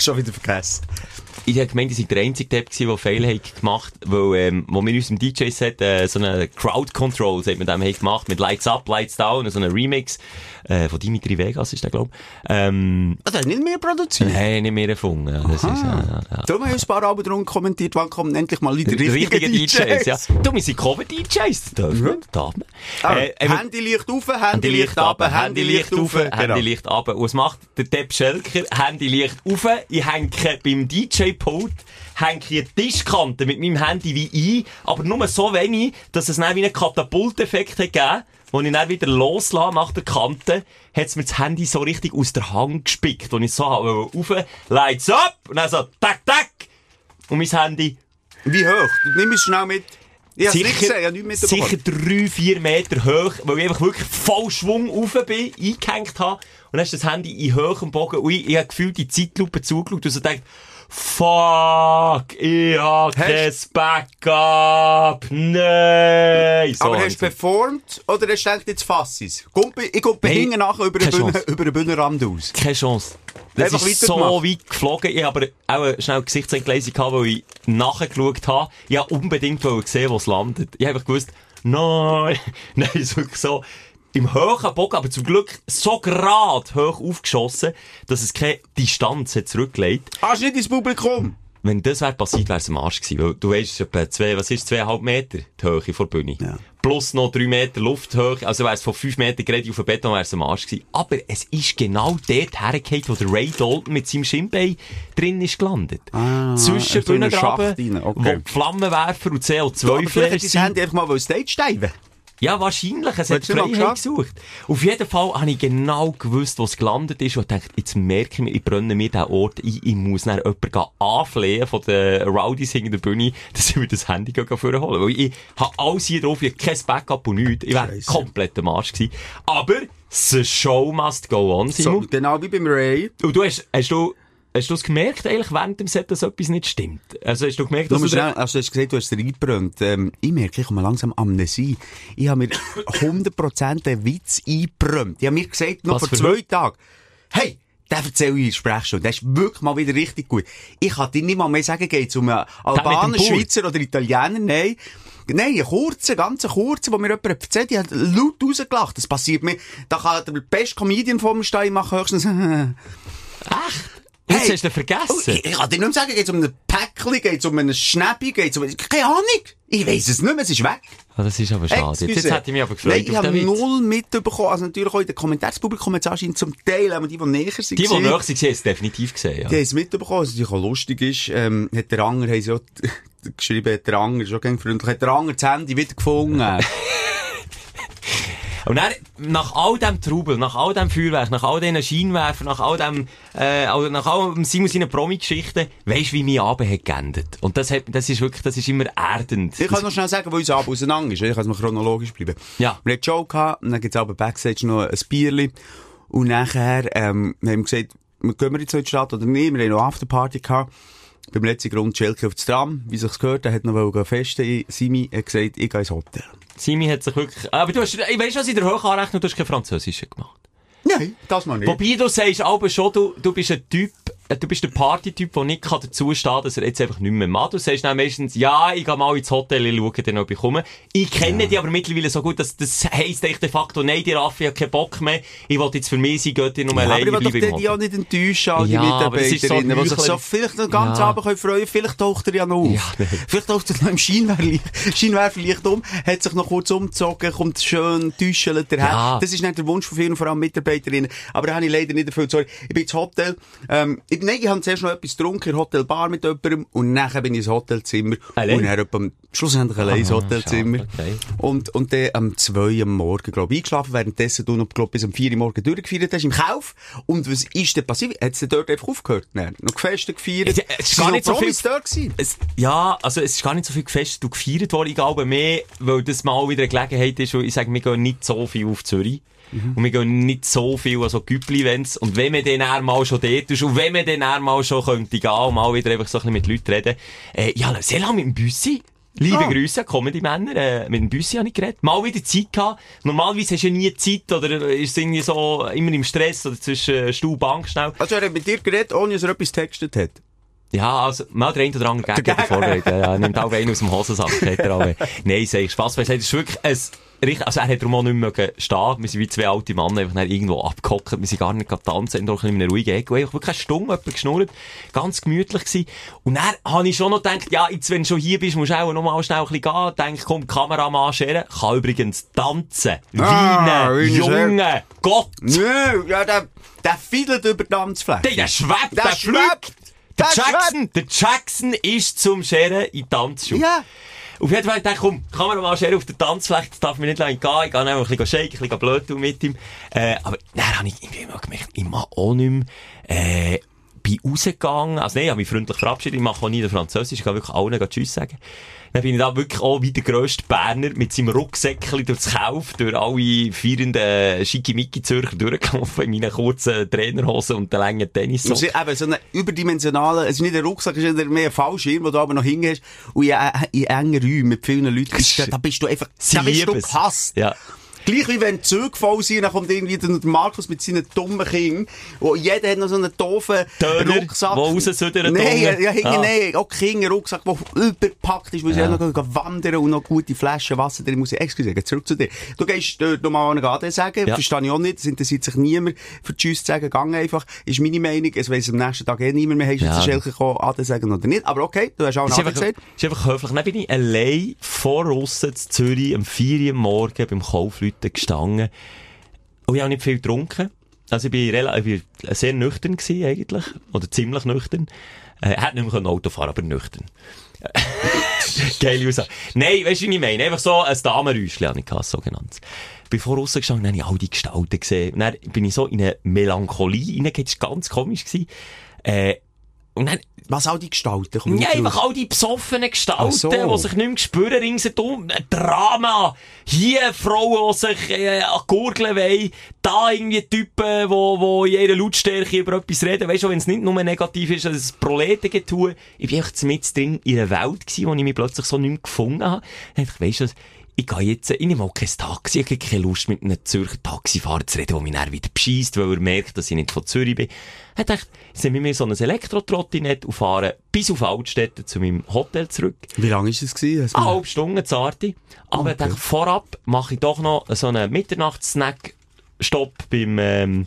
Schon wieder vergessen. Ich habe gemeint, ihr seid der einzige Depp gewesen, der Fail hat gemacht, weil, ähm, wo wir in unserem DJ-Set, äh, so eine Crowd Control, sagt man dem, haben gemacht, mit Lights Up, Lights Down, so einen Remix, äh, von Dimitri Vegas ist der, glaub ähm, Ah, der hat nicht mehr produziert. Nein, nicht mehr erfunden. Ja, das ist, ja, ja, ja. Darum haben wir ein paar Alben drum kommentiert, wann kommen endlich mal die richtigen, richtigen DJs, ja. DJs. Du, wir sind Cover-DJs, das darf man, das darf man. Ah, Äh, eben- Handy Licht auf, Handy Handy Licht Licht ab, ab, Handy Licht auf. Genau. Handy Licht ab. Und was macht der Depp Schelker? Handy Licht auf. Ich hänge beim DJ-Pult, hänge hier die Tischkante mit meinem Handy wie ein, aber nur so wenig, dass es dann wie einen Katapulteffekt hat gegeben. Als ich dann wieder loslasse nach der Kante, hat mir das Handy so richtig aus der Hand gespickt. Und ich so habe rauf, lights up, und dann so, tack, tack. Und mein Handy Wie hoch? Nimm es schnell mit. Ich hab's nicht gesehen, ich mitbekommen. sicher drei, vier Meter hoch, weil ich einfach wirklich voll Schwung rauf bin, eingehängt habe. Und dann ist das Handy in hohem Bogen und ich, ich habe gefühlt die Zeitlupe zugeschaut und so gedacht, fuck, ich hab kein Backup, nein. So Aber habe hast ich du performt oder hast du gedacht, jetzt fass ich's? Komm, ich komm Nein, hinten nachher über den Bühne, Bühnenrand aus. keine Chance. Das Einfach ist so weit geflogen. Ich habe aber auch schnell Gesichtsentgleisung gehabt, weil ich nachgeschaut habe. Ich habe unbedingt sehen, wo es landet. Ich habe einfach gewusst, nein, nein, es ist wirklich so im hohen Bogen, aber zum Glück so gerade hoch aufgeschossen, dass es keine Distanz hat zurückgelegt. Hast du nicht ins Publikum? Wenn das wäre passiert, wäre es am Arsch gewesen. Weil du weißt, es ist etwa zwei, was ist, zweieinhalb Meter die Höhe vor der Bühne. Ja. Plus noch drei Meter Lufthöhe. Also wäre es von fünf Meter gerade auf den Beton, wäre es am Arsch gewesen. Aber es ist genau dort hergefallen, wo der Ray Dalton mit seinem Schienbein drin ist gelandet. Ah, Zwischen Bühnengraben, okay. wo Flammenwerfer und Aber vielleicht CO2-Flares hat. Handy einfach mal Stage steigen Ja, wahrscheinlich. Es hat Hättest noch Freiheit gesucht. Auf jeden Fall habe ich genau gewusst, wo es gelandet ist und dachte, jetzt merke ich mir, ich brenne mir diesen Ort ein, ich muss dann jemanden anflehen von den Rowdies hinter der Bühne, dass ich mir das Handy vorholen Weil ich habe alles hier drauf, ich habe kein Backup und nichts. Ich wäre komplett am Arsch gewesen. Aber, the show must go on, So, Simon. genau wie beim Ray. Und du hast, hast du, hast du es gemerkt eigentlich während dem Set, dass etwas nicht stimmt? Also hast du gemerkt, dass du... schnell, also du hast gesagt, du hast es reingebrannt. Ähm, ich merke, ich komme langsam Amnesie. Ich habe mir 100% einen Witz eingebrannt. Ich habe mir gesagt, noch Was vor zwei Tagen, hey, den erzähle ich in Sprechstunde. Der ist wirklich mal wieder richtig gut. Ich kann dir nicht mal mehr sagen, geht's um einen Albaner? Schweizer oder Italiener? Nein. Nein, einen kurzen, ganz kurzen, wo mir jemand erzählt, die hat laut rausgelacht. Das passiert mir. Da kann der beste Comedian vor mir stehen, machen höchstens, Jetzt Hey. hast du vergessen. Oh, ich, ich kann dir nicht mehr sagen, geht's um ein Päckchen, geht's um einen Schnäppi, geht's um, keine Ahnung. Ich weiss es nicht mehr, es ist weg. Ah, das ist aber schade. Jetzt, jetzt Excuse. hätte ich mich aber gefreut Nein, ich habe null mitbekommen. Also natürlich auch in den Kommentarpublikum jetzt anscheinend zum Teil, aber die, die näher sind. Die, die näher waren, haben es definitiv gesehen, ja. Die haben es mitbekommen, was natürlich auch lustig ist. Ähm, hat der Anger, haben sie auch geschrieben, hat der Anger, auch gern freundlich, hat der Anger das Handy wieder gefunden. Und dann, nach all dem Trubel, nach all dem Feuerwerk, nach all diesen Scheinwerfern, nach all dem, äh, also nach all dem Simon seinen Promi-Geschichten, weisst du, wie mein Abend hat geendet. Und das hat, das ist wirklich, das ist immer erdend. Ich kann noch schnell sagen, wo unser Abend auseinander ist. Ich kann es mal chronologisch bleiben. Ja. Wir hatten Show gehabt, und dann gibt's aber Backstage noch ein Bierli. Und nachher, ähm, wir haben gesagt, wir gehen wir jetzt in die Stadt oder nicht? Wir haben noch Afterparty gehabt. Beim letzten Grund Schelke auf das Tram, wie sich's gehört, er hat noch festen. Simi hat gesagt, ich gehe ins Hotel. Simi hat sich wirklich, aber du hast, ich weiss was in der Hochanrechnung, du hast kein Französische gemacht. Nein, das mal nicht. Wobei du sagst aber schon, du, du bist ein Typ, du bist der Party-Typ, der nicht kann dazu stehen dass er jetzt einfach nicht mehr macht. Du sagst dann meistens, ja, ich gehe mal ins Hotel, ich schaue dann, ob ich komme. Ich kenne dich aber mittlerweile so gut, dass das heisst eigentlich de facto, nein, die Raffi hat keinen Bock mehr, ich will jetzt für mich sein Göttin um Ja, aber alleine ich will doch Hotel. nicht enttäuschen, all die Ja, aber ist so Mitarbeiterinnen, die sich so vielleicht noch ganz Ja. Abend können freuen vielleicht taucht er ja noch auf. Ja, vielleicht taucht er noch im Scheinwerferlicht, Scheinwerferlicht um, hat sich noch kurz umgezogen, kommt schön täuschelt daher. Ja. Das ist nicht der Wunsch von vielen, vor allem Mitarbeiterinnen. Aber da habe ich leider nicht erfüllt. Sorry, ich bin ins Hotel, ähm, ich, nein, ich habe zuerst noch etwas getrunken, in Hotelbar mit jemandem, und nachher bin ich ins Hotelzimmer. Allein? Und dann schlussendlich allein ins Ah, Hotelzimmer. okay. Und, und dann am 2 am Morgen, glaube ich, eingeschlafen, währenddessen du noch, glaub, bis am 4 Uhr morgen durchgefeiert hast, im Kauf. Und was ist denn passiert? Hat es denn dort einfach aufgehört? Nein, noch gefestet, gefeiert? Es- es ist gar nicht so viel- gewesen? Es, ja, also es ist gar nicht so viel gefestet und gefeiert worden, ich glaube mehr, weil das mal wieder eine Gelegenheit ist, weil ich sage, wir gehen nicht so viel auf Zürich. Und wir gehen nicht so viel an so Güppli-Events. Und wenn man dann einmal schon dort ist und wenn man dann einmal schon könnte gehen und mal wieder einfach so ein bisschen mit Leuten reden, äh, ja, sehr lange mit dem Büssi. Liebe Ah. Grüße, Comedy Männer, äh, mit dem Büssi habe ich geredet. Mal wieder Zeit gehabt. Normalerweise hast du ja nie Zeit, oder ist es irgendwie so immer im Stress, oder zwischen äh, Stuhl und Bank schnell. Also er hat mit dir geredet, ohne dass er etwas textet hat. Ja, also, mal der ein oder andere Gag hat er vorbereitet. Ja, nimmt auch einen aus dem Hosensack, hat auch. Nein, sag ich Spaß beiseite. Es ist wirklich ein, richtig, also er hat darum auch nicht mehr stehen. Wir sind wie zwei alte Männer einfach irgendwo abgehockt. Wir sind gar nicht tanzen, doch in einem ruhigen Ecke. Einfach wirklich eine Stunde jemand geschnurrt. Ganz gemütlich gewesen. Und dann habe ich schon noch gedacht, ja, jetzt, wenn du schon hier bist, musst du auch noch mal schnell ein bisschen gehen. Denk, komm, Kameramann scheren. Kann übrigens tanzen. Ah, ein Junge. Gott. Nö, ja, der, der fiedelt über die Tanzfläche. Der, der schwebt, der, Der schwebt. Der Jackson, der Jackson ist zum Scheren in die Tanzschuhe. Ja. Auf jeden Fall dachte ich, komm, mal scheren auf der Tanzfläche, das darf mir nicht lange gehen, ich gehe einfach ein bisschen shaken, ein bisschen blöd tun mit ihm. Äh, aber dann habe ich irgendwie immer gemerkt, ich mache auch nicht mehr, äh, bin rausgegangen, also nein, ich habe mich freundlich verabschiedet, ich mache auch nie den Französisch, ich kann wirklich allen Tschüss sagen. Dann bin ich da wirklich auch wie der grösste Berner mit seinem Rucksäckchen durchs Kauf, durch alle feiernden Schickimicki-Zürcher durchgelaufen in meinen kurzen Trainerhosen und den langen Und Tennissocken. sie, eben, so einen überdimensionalen, es ist nicht ein Rucksack, es ist mehr ein Fallschirm, den du aber noch hingehst. Und in, äh, in engen Räumen mit vielen Leuten, du- da bist du einfach, da bist du es. gehasst. Ja. Gleich wie wenn Züge voll sind, dann kommt irgendwie der Markus mit seinen dummen Kindern. Und jeder hat noch so einen doofen Döner, Rucksack. wo raussüdern Nein, ja, hinten, Ah. nein, auch Kinder Rucksack, der überpackt ist, weil Ja. ja. noch wandern und noch gute Flaschen Wasser drin muss. Excuse, geh zurück zu dir. Du gehst dort nochmal an AD sagen, Ja. verstehe ich auch nicht, es interessiert sich niemand für Tschüss zu sagen, gang einfach, ist meine Meinung, es weiss am nächsten Tag eh niemand mehr, hast du Ja. jetzt gekommen, AD sagen oder nicht, aber okay, du hast auch einen gesagt. ist einfach höflich. Dann bin ich allein vor Russen zu Zürich am 4 Uhr Morgen beim Kaufleuten gestanden. Und ich habe nicht viel getrunken. Also ich bin, sehr nüchtern gewesen eigentlich. Oder ziemlich nüchtern. Äh, hat nicht mehr Auto fahren, aber nüchtern. Geile Aussage. Nein, weißt du, wie ich meine? Einfach so ein Damenräuschchen habe ich gehabt, so genannt. Ich bin habe ich all die Gestalten gesehen. Und dann bin ich so in eine Melancholie reingegangen. Das war ganz komisch. Äh, und dann Was all die Gestalten? Komm, ja, einfach all die besoffenen Gestalten, so. die sich nicht mehr spüren ringsherum. Ein Drama. Hier Frauen, die sich äh, an die Gurgeln wollen. Da irgendwie Typen, wo, wo in ihrer Lautstärke über etwas reden. Weißt du, wenn es nicht nur negativ ist, dass es Proletengetue. Ich bin einfach mit drin in einer Welt gewesen, wo ich mich plötzlich so nicht mehr gefunden habe. Dann dachte ich, weisst du ich gehe jetzt, ich nehme auch kein Taxi, ich habe keine Lust, mit einem Zürcher Taxifahrer zu reden, der mich dann wieder bescheisst, weil er merkt, dass ich nicht von Zürich bin. Ich dachte, nehme ich mir so ein Elektrotrottinett und fahre bis auf Altstädte zu meinem Hotel zurück. Wie lange ist es gewesen? Eine halbe Stunde zarte. Aber ich dachte, vorab mache ich doch noch so einen Mitternachts-Snack-Stopp beim, ähm,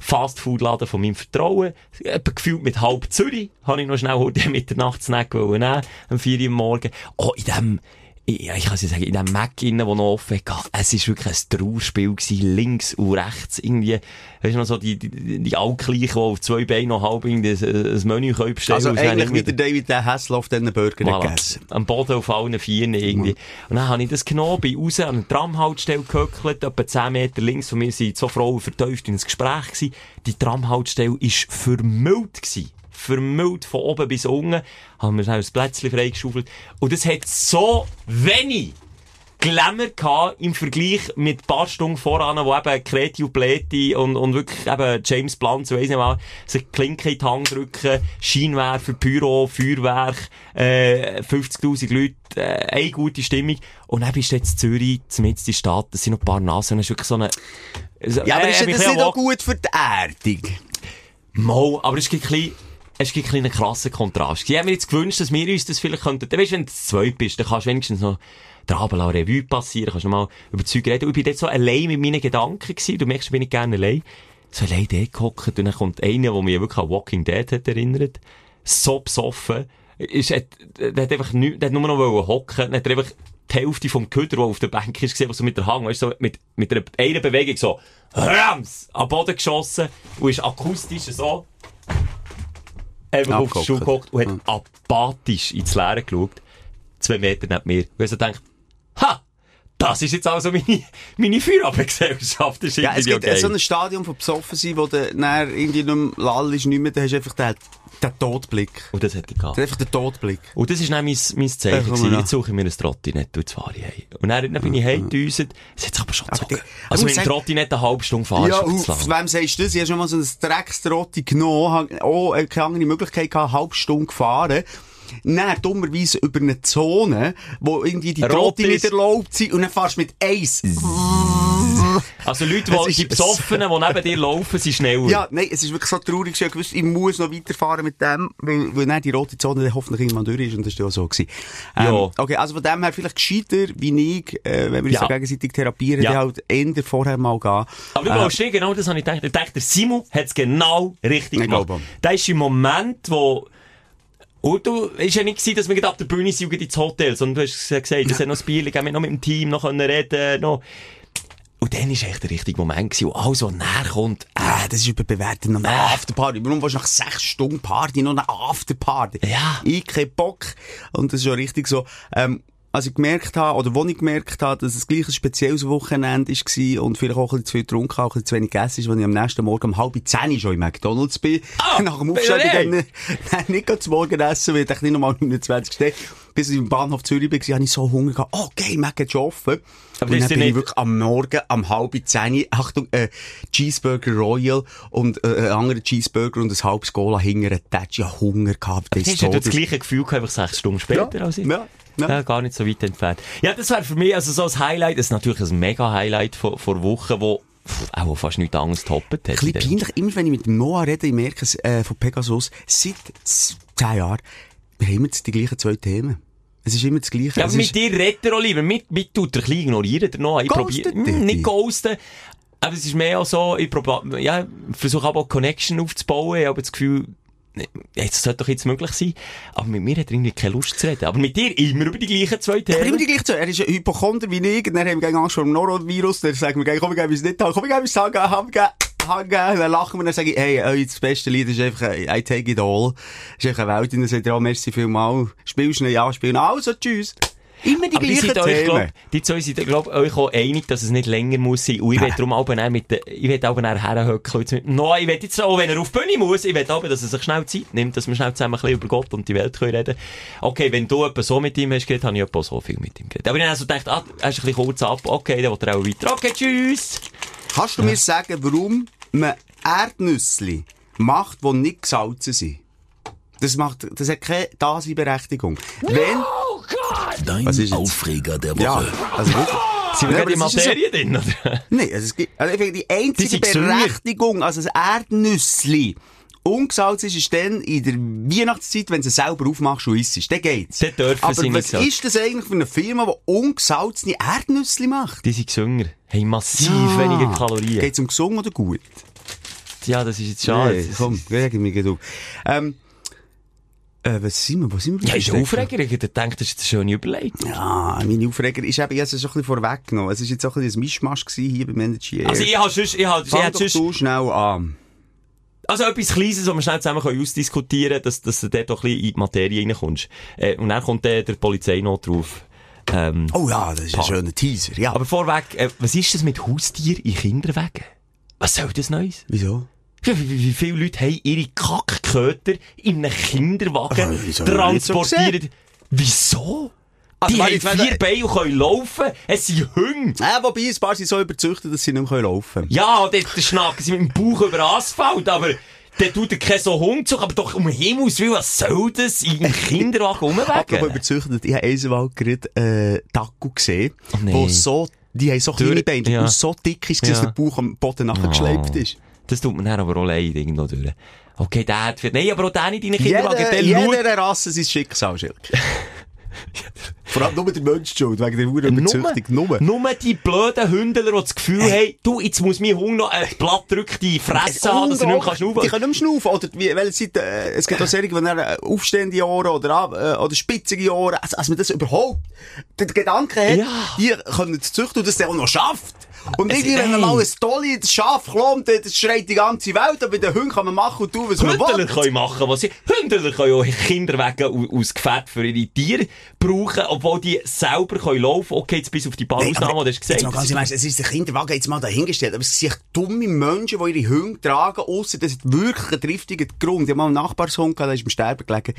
Fastfood-Laden von meinem Vertrauen. Etwa gefühlt mit halb Zürich. Habe ich noch schnell heute Mitternachts-Snack nehmen, am 4 Uhr morgen. Oh, in dem, ja, ich kann es ja sagen, in dem Mac innen, der noch offen hatte, es war wirklich ein Trauerspiel gewesen, links und rechts, irgendwie, weißt du noch so, die, die, die Altgleichen, die auf zwei Beinen noch halb irgendwie ein, Menü können bestellen Also eigentlich wie der David der Hasselhoff diesen Burger Voilà. gegessen. Am Boden auf allen Vieren irgendwie. Und dann habe ich das genommen, bin raus an eine Tramhaltestelle gehöckelt, etwa 10 Meter links von mir sind zwei Frauen vertieft in ein Gespräch gewesen. Die Tramhaltestelle war vermüllt gewesen. Vermüllt von oben bis unten. Haben wir schnell ein Plätzchen freigeschaufelt. Und es hat so wenig Glamour gehabt im Vergleich mit ein paar Stunden voran, wo eben Kreti und Pleti und, und wirklich eben James Blunt, so weiss nicht mal, sich Klinke in die Hand drücken, Scheinwerfer, Pyro, Feuerwerk, äh, 50.000 Leute, äh, eine gute Stimmung. Und dann bist du jetzt Zürich, zumindest in die Stadt, das sind noch ein paar Nasen, es ist wirklich so eine... so- Ja, aber äh, ist ein das nicht auch gut für die Erdung? Mal, aber es gibt ein bisschen, es gibt einen krassen Kontrast. Ich hätte mir jetzt gewünscht, dass wir uns das vielleicht könnten, dann weisst, wenn du zweit bist, dann kannst du wenigstens noch der Abel Revue passieren, kannst noch mal über Zeug reden. Und ich bin dort so allein mit meinen Gedanken gewesen, du merkst, ich bin nicht gerne allein. So allein dort gehockt und dann kommt einer, der mich wirklich an Walking Dead hat erinnert, so besoffen, ist, hat, hat einfach nicht, hat nur noch hocken, hat einfach die Hälfte vom Köder, der auf der Bank ist, gesehen, was so mit der Hang, weißt, du, so mit, mit einer, einer Bewegung so, Rams, am Boden geschossen und ist akustisch so, einfach auf den. Stuhl gehockt und hat apathisch ins Leere geschaut. Zwei Meter neben mir. Und ich so denkt, ha! Das ist jetzt also meine, meine Feierabendgesellschaft. Das ist Ja, es gibt okay. so ein Stadium von besoffen sein, wo du dann irgendwie nicht mehr lall ist, nicht mehr, da hast du einfach den, den Todblick. Und das hätte ich gehabt. Einfach der Todblick. Und das ist dann mein, mein Ja, Zeichen gewesen. Jetzt suche ich mir ein Trottinett und jetzt fahre ich heim. Und dann, dann bin ich heimgedüset. Es hat sich aber schon Aber gezogen. die- Also mit dem Trottinett eine halbe Stunde fahren, ja, ist und zu auf wem sagst du das? Ich habe schon mal so ein Dreckstrotti genommen, äh, keine andere Möglichkeit gehabt, eine halbe Stunde gefahren. Dann dummerweise über eine Zone, wo irgendwie die Rot Trotti nicht erlaubt sind und dann fährst du mit Eis. Also Leute, die, die Besoffenen, die neben dir laufen, sind schneller. Ja, nein, es ist wirklich so traurig. Ich wusste, ich muss noch weiterfahren mit dem, weil, weil dann die rote Zone dann hoffentlich irgendwann durch ist und das war ja auch so. Gewesen. Ähm, Ja. Okay, also von dem her vielleicht gescheiter wie ich, äh, wenn wir uns Ja. gegenseitig therapieren, Ja. halt eher vorher mal gehen. Aber du Äh, glaubst nicht, genau das habe ich gedacht. Ich dachte, der Simon hat es genau richtig Ich gemacht. glaube. Da ist im Moment, wo und du, ist ja nicht gewesen, dass wir gerade ab der Bühne sind ins Hotel, sondern du hast gesagt, es hat noch das Bier, wir noch mit dem Team noch können reden, noch. Und dann ist echt der richtige Moment gewesen, wo alles, was näher kommt, Ah, das ist überbewertet. Noch eine Afterparty. Warum willst du nach sechs Stunden Party noch eine Afterparty? Ja. Ich kein Bock. Und das ist schon richtig so. Ähm, als ich gemerkt habe, oder wo ich gemerkt habe, dass es gleich ein spezielles Wochenende war und vielleicht auch ein bisschen zu viel getrunken habe, auch ein bisschen zu wenig gegessen ist, als ich am nächsten Morgen um halb zehn schon im McDonalds bin. Ah, Nach dem Aufstehen bin ich dann nicht zum Morgen essen, weil ich nicht nochmal 29 stehe. Bis ich im Bahnhof Zürich war, hatte ich so Hunger gehabt. Oh, okay, Mac hat schon offen. Aber und das dann bin ich nicht- wirklich am Morgen, am halb zehn, Achtung, äh, Cheeseburger Royal und äh, ein anderer Cheeseburger und ein halbes Cola hinter einem Tatsch. Ich Hunger gehabt. Du des hast ja das gleiche Gefühl gehabt, einfach sechs Stunden später Ja, als ich. ja, ja. Ja, gar nicht so weit entfernt. Ja, das wäre für mich also so ein Highlight, das ist natürlich ein mega Highlight vor, vor Wochen, wo auch fast nichts anderes toppet hat. Ein bisschen peinlich. Immer wenn ich mit Noah rede, ich merke es, äh, von Pegasus, seit zehn Jahren, wir haben jetzt die gleichen zwei Themen. Es ist immer das Gleiche. Ja, aber mit dir redet er auch lieber. Mit, mit tut er ein bisschen ignorieren, der noch. Ich probiere? Hm, nicht ghosten. Aber es ist mehr auch so, ich probiere, ja, versuche aber auch Connection aufzubauen. Ich habe das Gefühl, das sollte doch jetzt möglich sein. Aber mit mir hat er irgendwie keine Lust zu reden. Aber mit dir immer über die gleichen zwei Aber immer Themen. die gleichen zwei. Er ist ein Hypochonder wie ich, und dann haben wir Angst vor dem Norovirus, dann sagen wir komm, wir geben es nicht an, komm, wir geben es an, haben wir Hangen, dann lachen wir, dann sage ich, hey, euer das beste Lied ist einfach, äh, I take it all. Ist einfach eine Welt, und dann sagt er, oh, merci vielmal. Spielst du? Ja, spielen. Also, tschüss. Immer die Aber die gleichen sind euch, glaub, Themen. die zwei sind, glaub, euch auch einig, dass es nicht länger muss sein. Und ich will darum aber auch mit, ich will aber herhöckeln. No, ich will jetzt auch, wenn er auf die Bühne muss, ich will aber, dass er sich schnell Zeit nimmt, dass wir schnell zusammen ein bisschen über Gott und die Welt können reden. Okay, wenn du etwa so mit ihm hast geredet, habe ich etwa so viel mit ihm geredet. Aber ich habe also gedacht, ah, er ist ein bisschen kurz ab, okay, dann will er auch weiter. Okay, tschüss! Kannst du mir sagen, warum man Erdnüsse macht, die nicht gesalzen sind? Das macht, das hat keine Daseinberechtigung. Wenn, Dein Was ist jetzt? Aufreger der Woche. Ja, also wirklich. Sind wir Ja, gerade in ja Materie drin, oder? Nein, also es gibt, also ich finde, die Die einzige gesünder. Berechtigung, also ein Erdnüssli, ungesalzt ist, ist dann in der Weihnachtszeit, wenn du es selber aufmachst und isst. Dann geht's. Dann dürfen Aber sie nicht was ist das eigentlich für eine Firma, die ungesalzene Erdnüssli macht? Die sind gesünger. Haben massiv weniger Kalorien. Geht's um gesungen oder gut? Ja, das ist jetzt schade. Nee, komm, reg mich auf. Ähm, äh, was sind wir, wo sind wir? Ja, ist der Aufreger. Ich denke, das ist jetzt eine schöne Überleitung. Ja, meine Aufreger ist eben, ich habe es schon ein bisschen vorweggenommen. Es war jetzt auch ein bisschen ein Mischmasch hier beim Energy. Also, ich habe sonst, ich habe, ich Fang doch sonst, du schnell an. also etwas Kleines, was wir schnell zusammen können ausdiskutieren können, dass, dass du dort doch ein bisschen in die Materie reinkommst. Äh, und dann kommt der, der Polizeinot drauf. Ähm, Oh ja, das ist ein Pa- schöner Teaser, ja. aber vorweg, äh, was ist das mit Haustier in Kinderwegen? Was soll das Neues? Wieso? Wie, viele Leute haben ihre Kackköter in einem Kinderwagen so transportiert? wieso? Also, die haben vier Beine und können laufen. Es sind Hunde. Äh, wobei, ein paar sind so überzüchtet, dass sie nicht mehr laufen können. Ja, dort schnacken sie mit dem Bauch über Asphalt, aber der tut dir keinen so Hund zu, aber doch um Himmels Willen, was soll das in einem Kinderwagen Apropos rumwegen? überzüchtet, ich habe Eisenwald gerade äh, Taco gesehen, Oh nein. wo so, die haben so kleine Beine, ja. und so dick ist, dass Ja. der Bauch am Boden nachgeschleift Oh. ist. Das tut mir dann aber auch leid, irgendwo durch. Okay, der hat, nein, aber auch der nicht in einen Kinderwagen, der Jeder, schaut, jeder Rasse sein Schicksal, Schilke. Vor allem nur der Mensch schuld, wegen der Uhr Überzüchtung. Nur. Nur die blöden Hündler, die das Gefühl haben, du, jetzt muss mein Hund noch ein Blatt drückt die Fresse haben, dass er nicht mehr kann Die schnaufen können nicht mehr schnaufen. Oder wie, welche äh, es gibt auch solche, die äh, aufstehende Ohren oder, äh, oder spitzige Ohren. Also, als man das überhaupt, den Gedanken hat, Ja. die können züchten und das dann auch noch schafft. Und irgendwie, wenn man mal ein tolles Schaf klommt, das schreit die ganze Welt, aber den Hund kann man machen und tun, was man Hündler will. können machen, was sie, Hündler können auch Kinderwagen au- aus Gefährt für ihre Tiere brauchen, obwohl die selber können laufen. Okay, jetzt bis auf die Ausnahmen, aber die du gesagt jetzt mal ganz im es ist der Kinderwagen jetzt mal dahingestellt, aber es sind dumme Menschen, die ihre Hunde tragen, ausser das ist wirklich ein triftiger Grund. Ich habe mal einen Nachbarshund gehabt, der ist im Sterben gelegen.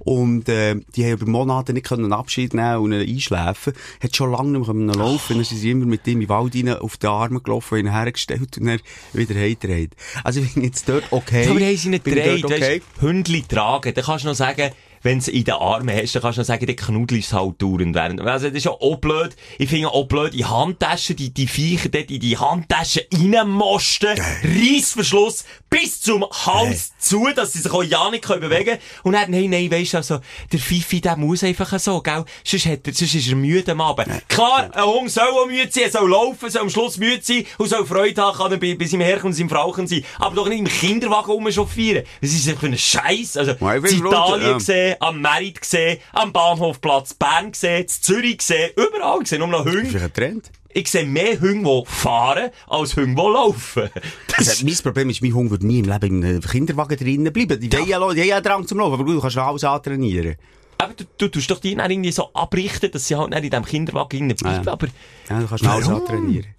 Und, äh, die haben über Monate nicht können Abschied nehmen und einschläfen. Hat schon lange nicht mehr können laufen. Dann sind sie immer mit ihm den Wald rein auf die Arme gelaufen, ihn hergestellt und dann wieder heimgedreht. Also ich bin jetzt dort okay. Aber haben sie nicht gedreht, okay? Hündli tragen, dann kannst du noch sagen, wenn du in den Armen hast, dann kannst du noch sagen, der knuddelst halt dauernd während. Also, das ist ja auch blöd. Ich finde auch blöd, in Handtaschen, die, die Viecher dort in die Handtaschen reinmosten, Reissverschluss bis zum Hals zu, dass sie sich auch ja nicht können bewegen können. Und dann, nein, nein, weisst du, also, der Fifi, der muss einfach so, gell? Sonst, hat er, sonst ist er müde am Abend. Klar, ein Hund soll auch müde sein, er soll laufen, soll am Schluss müde sein und soll Freude haben, kann er bei, bei seinem Herrchen und seinem Frauchen sein. Aber doch nicht im Kinderwagen rumchauffieren. Das ist für ein Scheiß. Also, in Italien ja. gesehen, am Merit gesehen, am Bahnhofplatz Bern gesehen, Zürich gesehen, überall gesehen, nur noch Das ist ein Trend. Ich sehe mehr Hunde, die fahren, als Hunde, die laufen. Das Also, mein Problem ist, mein Hund wird nie im Leben einem Kinderwagen drinnen bleiben. Die, ja, haben ja Drang zum Laufen, aber du kannst alles antrainieren. Aber du, du tust doch die dann irgendwie so abrichten, dass sie halt nicht in diesem Kinderwagen drinnen bleiben. Ja. Aber Ja, du kannst alles antrainieren.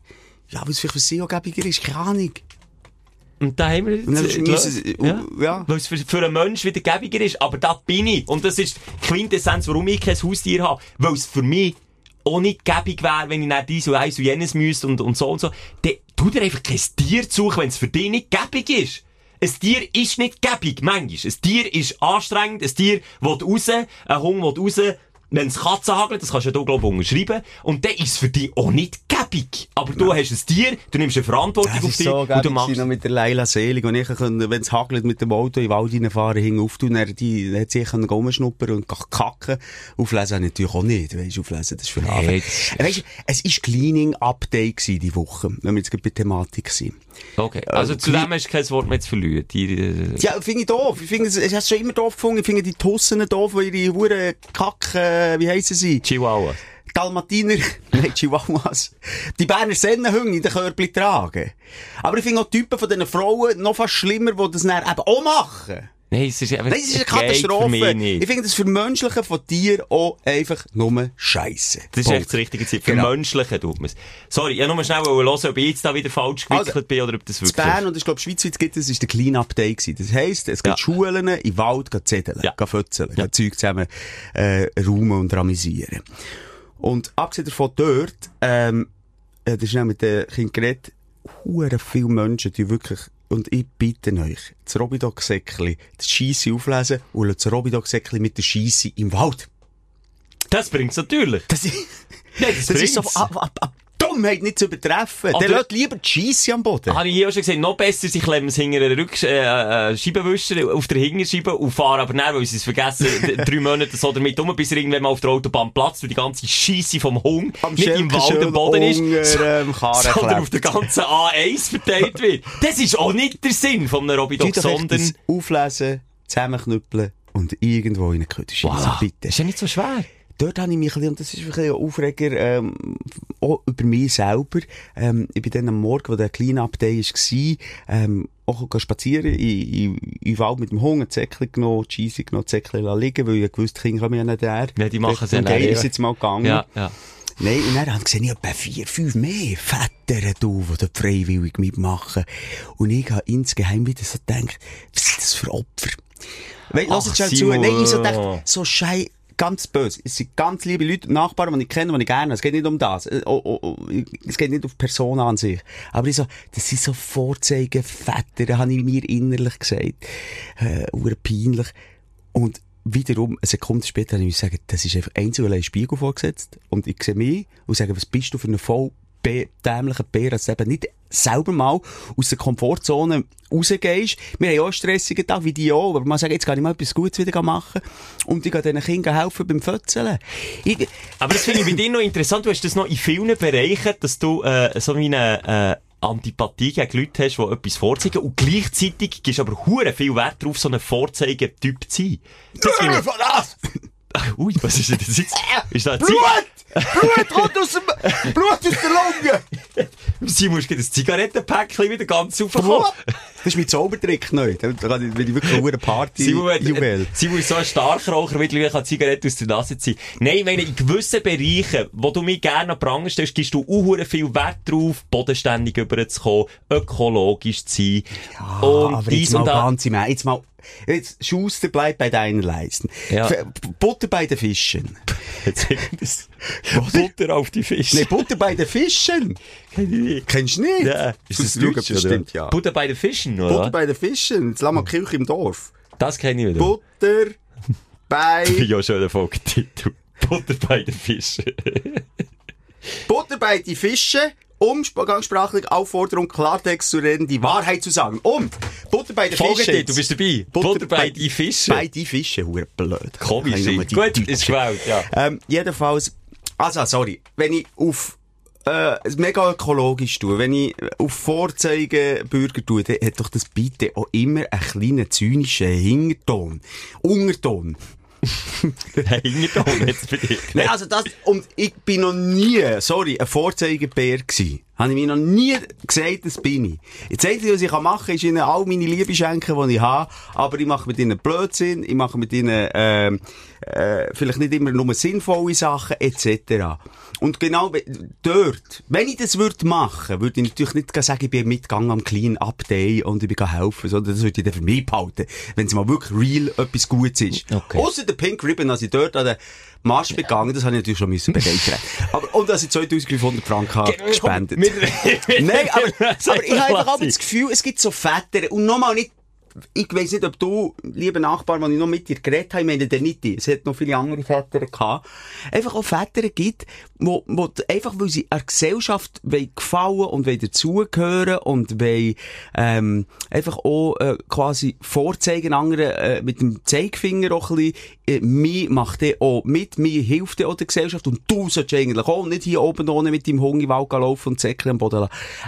Ja, weil es vielleicht für sie auch gäbiger ist, keine Ahnung. Und da haben wir jetzt, müssen ja. ja. Weil es für, für einen Mensch wieder gäbiger ist. Aber da bin ich. Und das ist die Quintessenz, warum ich kein Haustier habe. Weil es für mich auch nicht gäbig wäre, wenn ich nicht dies und eins und jenes müsste und, und so und so. Dann tu dir einfach kein Tier zu wenn es für dich nicht gäbig ist. Ein Tier ist nicht gäbig, manchmal. Ein Tier ist anstrengend, ein Tier will raus, ein Hund will raus, wenn es Katzen hagelt, das kannst du ja hier, glaube ich, unterschreiben. Und dann ist es für dich auch nicht gäbig. Aber du hast ein Tier, du nimmst eine Verantwortung Das auf ist dich so und du machst noch mit der Leila Selig, und ich konnte, wenn es hagelt mit dem Auto in den Wald reinfahren, hing auf, und er, die, hat können rumschnuppern und kacken. Auflesen natürlich auch nicht, weisst, auflesen, das ist für das- Weisst, du, es war Cleaning Update gewesen, die Woche, wenn wir jetzt bei Thematik sind. Okay, also Äh, zu dem hast du kein Wort mehr zu verlieren. Die, äh, Ja, finde ich doof. Ich finde, es, hast schon immer doof gefunden. Ich finde die Tussen doof, weil ihre Huren Kack, äh, wie heissen sie? Chihuahua. Dalmatiner, nein, Chihuahuas, die Berner Sennenhunde in den Körbli tragen. Aber ich finde auch die Typen von diesen Frauen noch fast schlimmer, die das dann eben auch machen. Nein, es ist einfach, Nein, es ist eine geht Katastrophe. Ich finde das für Menschliche von Tieren auch einfach nur Scheisse. Das ist echt das richtige Ziel. Für Genau. Tut man es. Sorry, ich nur schnell hören, ob ich jetzt da wieder falsch gewickelt Also, bin oder ob das In wirklich Bern und ich glaube, schweizweit gibt es, ist der Clean Up Day gewesen. Das heisst, es gibt Ja. Schulen, in den Wald, gehen zedeln, Ja. fötzeln, Zeug zusammen, äh, räumen und ramisieren. Und abgesehen davon dort, ähm, äh, das ist auch mit den Kindern geredet, viele Menschen, die wirklich, und ich bitte euch, das Robidog-Säckchen, das Scheisse auflesen und das Robidog-Säckchen mit der Scheisse im Wald. Das bringt's natürlich. Das, ist- Nein, das ist so ab, ab, ab Dummheit nicht zu übertreffen. Der lässt lieber die Scheisse am Boden. Habe ich hier auch schon gesehen, noch besser, sie klemmen es hinter Rück äh, äh, Scheibenwischer auf der Hinterscheibe und fahren aber näher, weil sie es vergessen, drei Monate so damit um, bis er irgendwann mal auf der Autobahn platzt und die ganze Scheisse vom Hung Am nicht im Wald am Boden ist, ähm, sondern auf klebt. der ganzen A1 verteilt wird. Das ist auch nicht der Sinn von einem Robidog, sondern... das auflesen, zusammenknüppeln und irgendwo in eine Küche schiessen. Voilà. Bitte. Ist ja nicht so schwer. Dort habe ich mich ein bisschen, und das ist ein bisschen Aufreger, ähm, auch über mich selber. Ähm, ich bin dann am Morgen, wo der Clean-Up Day war, ähm, auch spazieren, in, in, Wald mit dem Hunger, Zäckchen genommen, Scheisse genommen, Zäckchen liegen, weil ich wusste, die Kinder kommen ja nicht her. Ja, die machen es ja eher. ist jetzt mal gegangen. Ja, ja. Nein, und dann habe ich gesehen, ich etwa vier, fünf mehr Väter, du, die dort freiwillig mitmachen. Und ich habe insgeheim wieder so gedacht, was sind das für Opfer? Weil, lass jetzt schnell zu. Nein, ich so gedacht, so schei, ganz böse. Es sind ganz liebe Leute, Nachbarn, die ich kenne, die ich gerne. Es geht nicht um das. Äh, Oh, oh, oh, es geht nicht auf die Person an sich. Aber ich so, das sind so Vorzeigeväter, habe ich mir innerlich gesagt. Äh, peinlich. Und wiederum, eine Sekunde später habe ich gesagt, das ist einfach einzeln ein Spiegel vorgesetzt. Und ich sehe mich und sage, was bist du für ein voll be- dämlicher Bär, dass du eben nicht selber mal aus der Komfortzone rausgehst. Wir haben ja auch einen stressigen Tag, wie die auch, aber man sagt, jetzt kann ich mal etwas Gutes wieder machen und ich gehe diesen Kindern helfen beim Fötzeln. Ich, Aber das finde ich bei dir noch interessant. Du hast das noch in vielen Bereichen, dass du äh, so wie eine äh, Antipathie gegen Leute hast, die etwas vorzeigen und gleichzeitig gibst du aber hure viel Wert darauf, so ein Vorzeigetyp zu sein. Das ich... Ui, was ist denn das jetzt? Ist das Blut! Blut kommt aus dem, Blut aus der Lunge! Sie muss ein Zigarettenpäckchen wieder ganz aufkommen. Das ist mein Zaubertrick neu. Da kann ich, wirklich eine Party äh, Juwel. Simon ist so ein Starkraucher, mittlerweile kann Zigaretten aus der Nase ziehen. Nein, ich meine, in gewissen Bereichen, wo du mich gerne an die Prange stellst, gibst du auch viel Wert drauf, bodenständig überzukommen, ökologisch zu sein. und aber jetzt mal und das. ganz im Ernst, jetzt mal, jetzt Schuster bleibt bei deinen Leisten. Ja. Butter bei den Fischen. Jetzt irgendwas. Butter auf die Fische. Nee, Butter bei den Fischen. Kennst du nicht? Ja, ist das das Deutsch, das stimmt, ja. Butter bei den Fischen, Butter oder? bei den Fischen. Jetzt lass mal Kirche im Dorf. Das kenne ich wieder. Butter bei, ja, schon der Folgetitel. Butter bei den Fischen. Butter bei die Fische. Umgangssprachlich Aufforderung, Klartext zu reden, die Wahrheit zu sagen. Und Butter bei den Fischen. Du bist dabei. Butter, bei die Fische. Bei die Fische, hure blöd. Komisch. Gut, ist gewählt, ja. Ähm, jedenfalls, also, sorry, wenn ich auf, äh, mega ökologisch tue, wenn ich auf Vorzeigebürger tue, dann hat doch das bitte auch immer einen kleinen zynischen Hinterton. Unterton. Hinterton jetzt bei dir. Nein, also das, und ich bin noch nie, sorry, ein Vorzeigebär gsi. Habe ich mir noch nie gesagt, das bin ich. Jetzt Einzige, was ich machen kann, ist ihnen all meine Liebe schenken, die ich habe, aber ich mache mit ihnen Blödsinn, ich mache mit ihnen, ähm, äh, vielleicht nicht immer nur sinnvolle Sachen, etc. Und genau dort, wenn ich das würde machen, würde ich natürlich nicht sagen, ich bin mitgegangen am Clean Up Day und ich bin helfen, sondern das würde ich dann für mich behalten, wenn es mal wirklich real etwas Gutes ist. Okay. Ausser der Pink Ribbon, als ich dort an den Marsch begangen, das habe ich natürlich schon müssen begeistern. aber, und dass ich 2500 Franken habe gespendet. Nein, aber, aber ich habe einfach das Gefühl, es gibt so Väter, und nochmal nicht, ich weiss nicht, ob du, lieber Nachbar, wenn ich noch mit dir geredet habe, ich meine den nicht es hat noch viele andere Väter gehabt, einfach auch Väter gibt, wo, wo einfach, weil sie einer Gesellschaft gefallen und dazugehören und wollen, ähm, einfach auch, äh, quasi vorzeigen anderen, äh, mit dem Zeigefinger auch ein bisschen, äh, mir macht der auch mit, mir hilft der auch der Gesellschaft und du sollst eigentlich auch nicht hier oben ohne mit deinem Hunger in den Wald gehen laufen und Säckchen am Boden.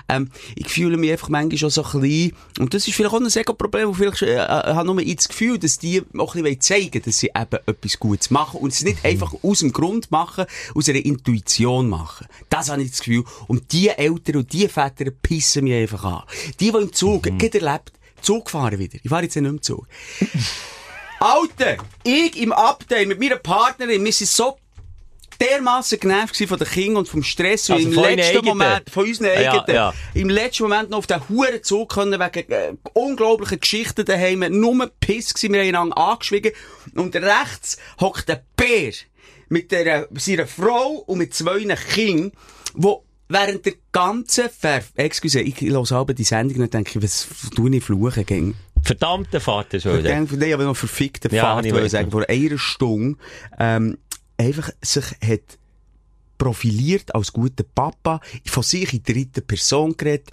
Ähm, ich fühle mich einfach manchmal schon so klein und das ist vielleicht auch ein sehr Problem, und vielleicht äh, äh, habe nur das Gefühl, dass die auch ein bisschen zeigen dass sie eben etwas Gutes machen und es nicht einfach aus dem Grund machen, aus einer Intuition machen. Das habe ich das Gefühl. Und die Eltern und die Väter pissen mich einfach an. Die, die im Zug, mhm. erlebt, Zug fahren wieder. Ich fahre jetzt nicht im Zug. Alter, ich im Abteil mit meiner Partnerin, wir sind so dermassen genervt von den Kindern und vom Stress. Also und im letzten eigenen? Moment, von unseren Ja, eigenen, ja. im letzten Moment noch auf den Huren Zug können, wegen äh, unglaublichen Geschichten daheim, nur Piss gewesen, wir haben einander angeschwiegen. Und rechts hockt der Bär mit der, seiner Frau und mit zwei Kindern, wo während der ganzen Ver... Excuse, ich höre aber die Sendung und denke, was tue ich fluchen gegen? Verdammte Vater, denke, nee, aber noch verfickte Ja, Fahrt, ich würde weiss ich sagen, vor einer Stunde, ähm, einfach sich hat profiliert als guter Papa, von sich in dritter Person geredet.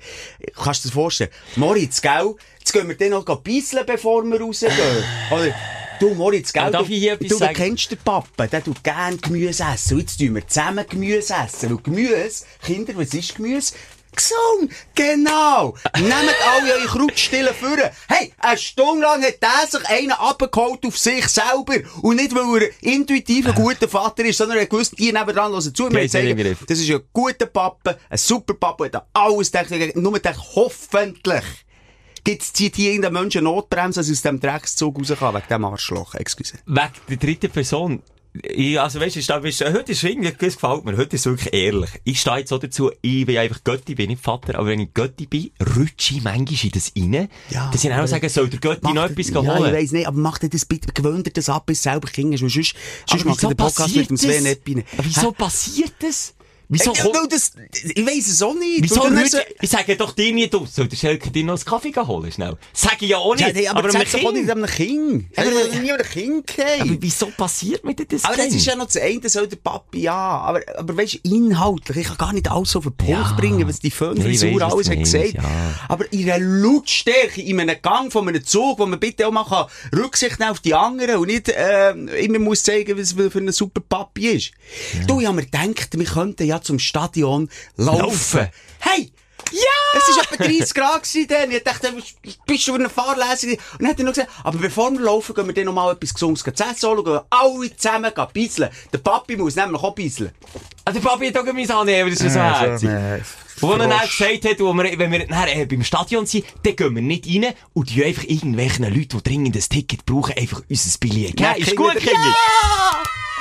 Kannst du dir vorstellen? Moritz, gell? Jetzt gehen wir dann noch beiseln, bevor wir rausgehen. Oder, du, Moritz, gell? Darf du, ich hier du, du kennst den Papa, der tut gern Gemüse essen. Und jetzt tun wir zusammen Gemüse essen. Weil Gemüse, Kinder, was ist Gemüse? Gesund! Genau! Nehmt alle eure Krautstillen führen. Hey, eine Stunde lang hat der sich einen abgeholt auf sich selber. Und nicht, weil er intuitiv ein guter Vater ist, sondern er gewusst, die nebenan hören zu. Sagen, Griff. das ist ein guter Papa, ein super Papa, der alles gedacht. Nur gedacht, hoffentlich gibt's, zieht hier irgendein Mensch eine Notbremse, dass aus dem Dreckszug raus kann, wegen dem Arschloch. Excuse. Wegen der dritten Person. Ich, also weißt du, du, heute ist irgendwie, das gefällt mir, heute ist es wirklich ehrlich. Ich stehe jetzt so dazu, ich bin einfach Götti, bin nicht Vater, aber wenn ich Götti bin, rutsche ich manchmal in das rein, Ja, dass ich auch sagen, soll der Götti noch etwas ja, ich holen? weiss nicht, aber macht das bitte, gewöhnt dir das ab, bis selber Kind hast, sonst, sonst macht wieso der Podcast mit dem Sven? Eppine. Wieso passiert das? Wieso Ja, weil das, ich weiss es auch nicht. Wieso rutsche nicht ich, sage doch dir nicht, du, soll der Schelke dir noch einen Kaffee holen, schnell? Sag ich ja auch nicht, Ja, nee, aber, aber, aber sag doch nicht Kind. einem Kind. Aber- habe nie einem Kind Aber gegeben. wieso passiert mir das Aber das denn? ist ja noch das eine, soll der Papi, ja. Aber, aber weisst inhaltlich, ich kann gar nicht alles auf den Punkt Ja. bringen, was die Nee, Föhnfrisur was alles hat meinst, gesagt. ja. Aber in einer Lautstärke, in einem Gang von einem Zug, wo man bitte auch mal kann Rücksicht nehmen auf die anderen und nicht, äh, immer muss zeigen, was für ein super Papi ist. Du, ich hab mir gedacht, wir könnten ja zum Stadion laufen. Laufen? Hey! Ja! Es war etwa 30 Grad gewesen dann. Ich dachte, bist du eine Fahrlesung? Und dann hat er noch gesagt, aber bevor wir laufen, gehen wir dann noch mal etwas Gesundes zu essen holen, gehen alle zusammen bisseln. Der Papi muss nämlich auch bisseln. Ah, der Papi hat auch mein annehmen, das ist so herzig. Und wo er dann gesagt hat, wo wir, wenn wir dann, äh, beim Stadion sind, dann gehen wir nicht rein und die einfach irgendwelchen Leuten, die dringend ein Ticket brauchen, einfach unser Billett geben. Ja, ist gut, Kinder?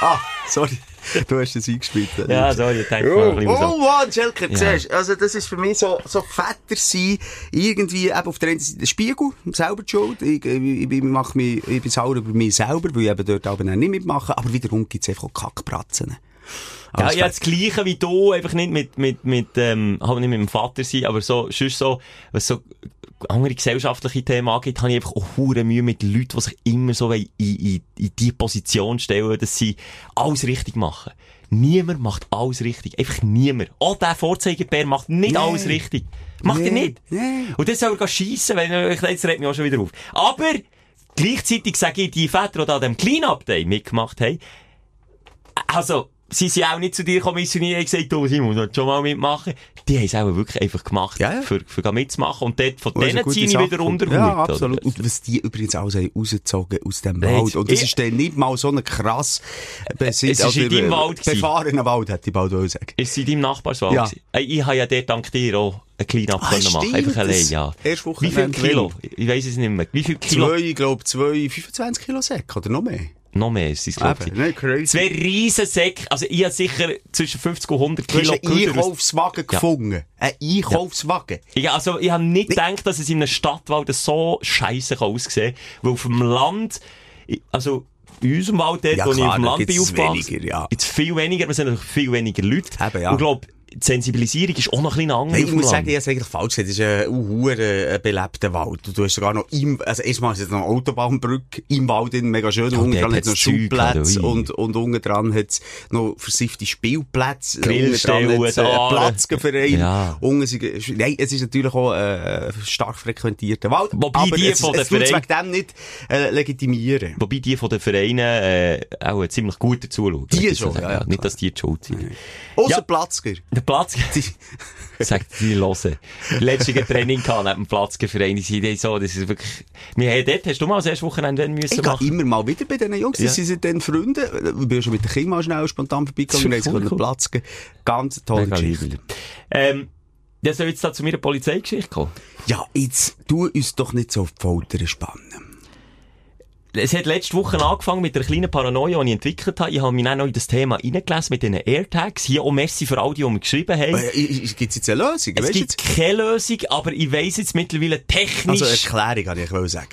Ah, sorry. Du hast es eingespielt. Ja, sorry, ich denke Oh, mal ein bisschen oh so. Mann, Schelker, Ja. siehst du, also das ist für mich so, so Vetter sein, irgendwie eben auf der einen Seite der Spiegel, selber die schuld, ich, ich, ich, mache mich, ich bin sauer über mich selber, weil ich eben dort aber nicht mitmache, aber wiederum gibt's einfach auch Kackbratzen. Ja, Als ja, das Gleiche wie du, einfach nicht mit, mit, mit, ähm, halt nicht mit dem Vater sein, aber so, sonst so, was so andere gesellschaftliche Themen angeht, habe ich einfach auch hure Mühe mit Leuten, die sich immer so in, in, in die Position stellen, dass sie alles richtig machen. Niemand macht alles richtig. Einfach niemand. Auch der Vorzeigebär macht nicht Nee. alles richtig. Macht er Nee, nicht. nee. Und das soll er schiessen, wenn er, jetzt regt mich auch schon wieder auf. Aber, gleichzeitig sage ich, die Väter, die an dem Clean-Up Day mitgemacht haben, also, sie sind auch nicht zu dir kommissioniert und gesagt, du, Simon, sollst schon mal mitmachen. Die haben es auch wirklich einfach gemacht, Ja, ja. Für, für mitzumachen. Und dort, von denen ziehe ich wieder unter den Ja, absolut. Und was die übrigens alles haben rausgezogen aus dem Nein, Wald. Und das ich- ist dann nicht mal so ein krass Es ist in deinem Wald gewesen. befahrener Wald, hätte ich bald auch sagen. Ist in deinem Nachbarswald? Ja. gewesen? Ey, Ich habe ja dort dank dir auch ein Clean-Up Ah, können machen. stimmt, Einfach allein, ja. erste Wie viel Kilo? Ich weiss es nicht mehr. Wie viel Kilo? Zwei, ich glaube, zwei, 25 Kilo Säcke, oder noch mehr? Noch mehr ist es, glaube ich. Zwei riesen Säcke. Also ich habe sicher zwischen 50 und 100 Du hast Kilo einen Einkaufswagen gefunden. Ein Einkaufswagen. Ja, also, ich habe nicht gedacht, dass es in einem Stadtwald so scheiße aussehen kann. Weil auf dem Land, ich- also, in unserem Wald dort, Ja, wo ich klar, auf dem Land bin aufgewachsen, weniger, ja. gibt's viel weniger, aber es sind natürlich viel weniger Leute. Eben, ja. Und ich glaube, die Sensibilisierung ist auch noch ein bisschen anders Hey, ich muss sagen, ich habe es eigentlich falsch gesagt. Es ist ein uh, belebter Wald. Du hast sogar noch im, also erstmal ist jetzt noch eine Autobahnbrücke im Wald, drin, mega schön. Und unten dran hat es noch Schulplätze und, und unten dran hat es noch versiffte Spielplätze. Grillstellen, äh, Platzgeverein. Ja. Unten nein, es ist natürlich auch äh, ein stark frequentierter Wald. Wobei aber die es, von es den tut's Vereinen- wegen dem nicht äh, legitimieren. Wobei die von den Vereinen äh, auch ziemlich gut dazu schauen. Die schon, ja, ja, Nicht, dass die die schuld sind. Außer Ja. Platzger. Der Platz, sagt die hören. Letztes Training gehabt, neben dem Platzgeverein. Die sind so, das ist wirklich, wir haben dort, hast du mal das erste Wochenende müssen Ich machen? immer mal wieder bei diesen Jungs. Ja. Sie sind dann Freunde. Ich bin schon mit den Kindern mal schnell spontan vorbeigekommen. Wir haben cool. Platz geben. Ganz tolle Mega Geschichte. Ähm, ja, soll jetzt da zu meiner Polizeigeschichte kommen? Ja, jetzt tu uns doch nicht so auf die Folter spannen. Es hat letzte Woche angefangen mit einer kleinen Paranoia, die ich entwickelt habe. Ich habe mich dann noch in das Thema reingelesen mit diesen AirTags. Hier auch merci für all die, die mir geschrieben haben. Äh, Gibt es jetzt eine Lösung? es gibt jetzt? keine Lösung, aber ich weiss jetzt mittlerweile technisch... Also Erklärung, kann ich sagen.